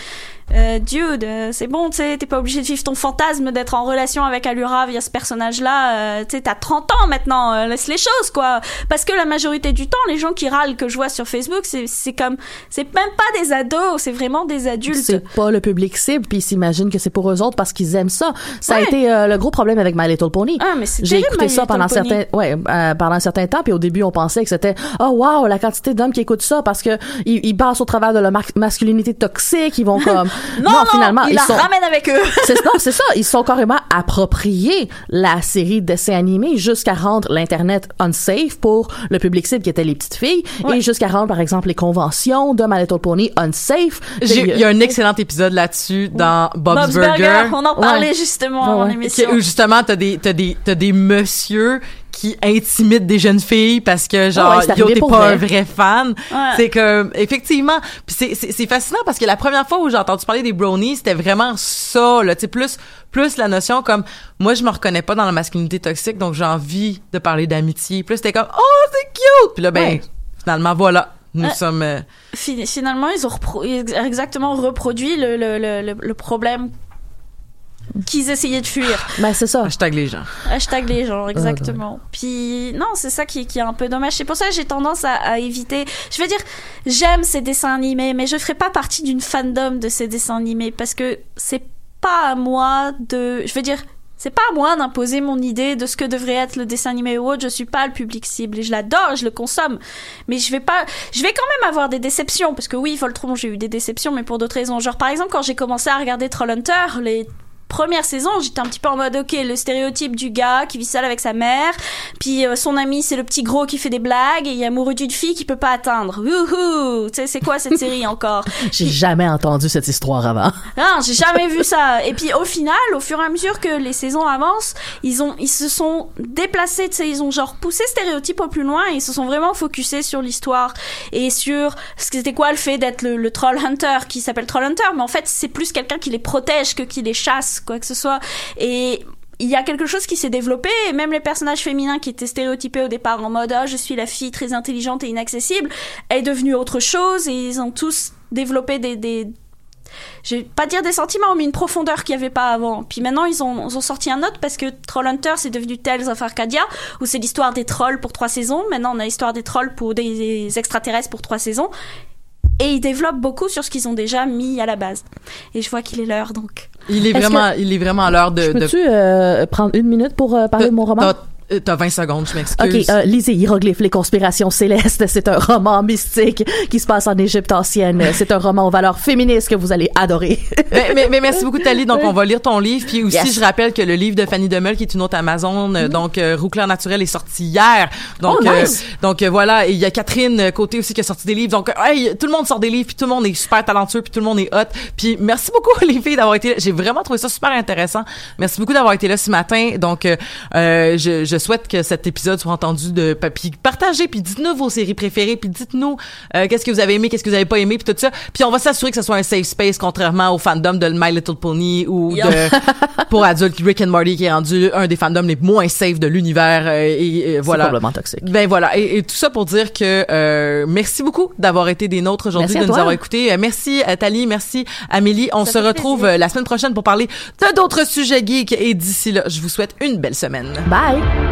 euh, dude, euh, c'est bon, tu sais, t'es pas obligé de vivre ton fantasme d'être en relation avec Allura via ce personnage-là. Euh, tu sais, t'as 30 ans maintenant, euh, laisse les choses, quoi. Parce que la majorité du temps, les gens qui râlent que je vois sur Facebook, c'est comme, c'est même pas des ados, c'est vraiment des adultes. c'est pas le public cible puis ils s'imaginent que c'est pour eux autres parce qu'ils aiment ça ça a été euh, le gros problème avec My Little Pony Ah, j'ai écouté My ça Little pendant certains ouais euh, pendant un certain temps puis au début on pensait que c'était oh wow la quantité d'hommes qui écoutent ça parce que ils, ils passent au travers de la masculinité toxique ils vont comme Non, non, finalement ils ils la sont ramènent avec eux. c'est non, c'est ça. Ils se sont carrément appropriés la série de dessins animés jusqu'à rendre l'internet unsafe pour le public cible qui était les petites filles Ouais. et jusqu'à rendre par exemple les conventions de My Little Pony unsafe. J'ai- il y a un excellent épisode là-dessus dans Bob's, Bob's Burger, on en parlait Ouais. justement Ouais, en émission. Où justement t'as des t'as des t'as des messieurs qui intimident des jeunes filles parce que genre ouais, c'est yo t'es pas vrai. un vrai fan Ouais. c'est que effectivement puis c'est fascinant parce que la première fois où j'ai entendu parler des brownies c'était vraiment ça là tu sais plus plus la notion comme moi je me reconnais pas dans la masculinité toxique donc j'ai envie de parler d'amitié plus c'était comme oh c'est cute puis là ben Ouais. finalement voilà nous Ouais. sommes euh, Fin- Finalement, ils ont exactement reproduit le, le- le problème qu'ils essayaient de fuir. Ben c'est ça. hashtag les gens Hashtag les gens, exactement. Puis non, c'est ça qui, qui est un peu dommage. C'est pour ça que j'ai tendance à, à éviter. Je veux dire, j'aime ces dessins animés, mais je ferai pas partie d'une fandom de ces dessins animés parce que c'est pas à moi de. Je veux dire. C'est pas à moi d'imposer mon idée de ce que devrait être le dessin animé ou autre. Je suis pas le public cible et je l'adore, je le consomme. Mais je vais pas, je vais quand même avoir des déceptions parce que oui, Voltron, j'ai eu des déceptions, mais pour d'autres raisons. Genre par exemple quand j'ai commencé à regarder Trollhunter, les première saison, j'étais un petit peu en mode ok, le stéréotype du gars qui vit seul avec sa mère, puis euh, son ami c'est le petit gros qui fait des blagues et il est amoureux d'une fille qu'il peut pas atteindre. Wouhou, tu sais c'est quoi cette série encore? J'ai jamais entendu cette histoire avant. non, j'ai jamais vu ça. Et puis au final, au fur et à mesure que les saisons avancent, ils ont, ils se sont déplacés, tu sais, ils ont genre poussé le stéréotype au plus loin et ils se sont vraiment focusés sur l'histoire et sur ce que c'était quoi le fait d'être le, le troll hunter qui s'appelle troll hunter, mais en fait c'est plus quelqu'un qui les protège que qui les chasse, quoi que ce soit. Et il y a quelque chose qui s'est développé et même les personnages féminins qui étaient stéréotypés au départ en mode ah je suis la fille très intelligente et inaccessible est devenue autre chose et ils ont tous développé des, des je vais pas dire des sentiments, mais une profondeur qu'il n'y avait pas avant. Puis maintenant, ils ont, sorti un autre parce que Trollhunter, c'est devenu Tales of Arcadia, où c'est l'histoire des trolls pour trois saisons. Maintenant, on a l'histoire des trolls pour des extraterrestres pour trois saisons. Et ils développent beaucoup sur ce qu'ils ont déjà mis à la base. Et je vois qu'il est l'heure, donc. il est vraiment il est vraiment à l'heure de, de Peux-tu euh, prendre une minute pour euh, parler de mon roman? T'as Euh, T'as 20 secondes, je m'excuse. OK, euh, lisez Hiéroglyphes, les conspirations célestes. C'est un roman mystique qui se passe en Égypte ancienne. C'est un roman aux valeurs féministes que vous allez adorer. mais, mais, mais merci beaucoup, Tali. Donc, on va lire ton livre. Puis aussi, Yes. je rappelle que le livre de Fanny Demel, qui est une autre Amazon, euh, donc euh, naturel, est sorti hier. Donc, Oh, nice. euh, donc euh, voilà. Et il y a Catherine Côté aussi qui a sorti des livres. Donc, hey, tout le monde sort des livres, puis tout le monde est super talentueux, puis tout le monde est hot. Puis merci beaucoup les filles d'avoir été là. J'ai vraiment trouvé ça super intéressant. Merci beaucoup d'avoir été là ce matin. Donc, euh, euh, je, je souhaite que cet épisode soit entendu de puis partagez, puis dites-nous vos séries préférées, puis dites-nous euh, qu'est-ce que vous avez aimé, qu'est-ce que vous avez pas aimé, puis tout ça. Puis on va s'assurer que ce soit un safe space, contrairement au fandom de My Little Pony ou de pour adultes Rick and Morty qui est rendu un des fandoms les moins safe de l'univers euh, et, et voilà. C'est probablement toxique. Ben voilà, et, et tout ça pour dire que euh, merci beaucoup d'avoir été des nôtres aujourd'hui, de nous avoir écoutés. Euh, merci Thalie, merci Amélie. On Ça se retrouve plaisir. la semaine prochaine pour parler de d'autres sujets geeks et d'ici là, je vous souhaite une belle semaine. Bye!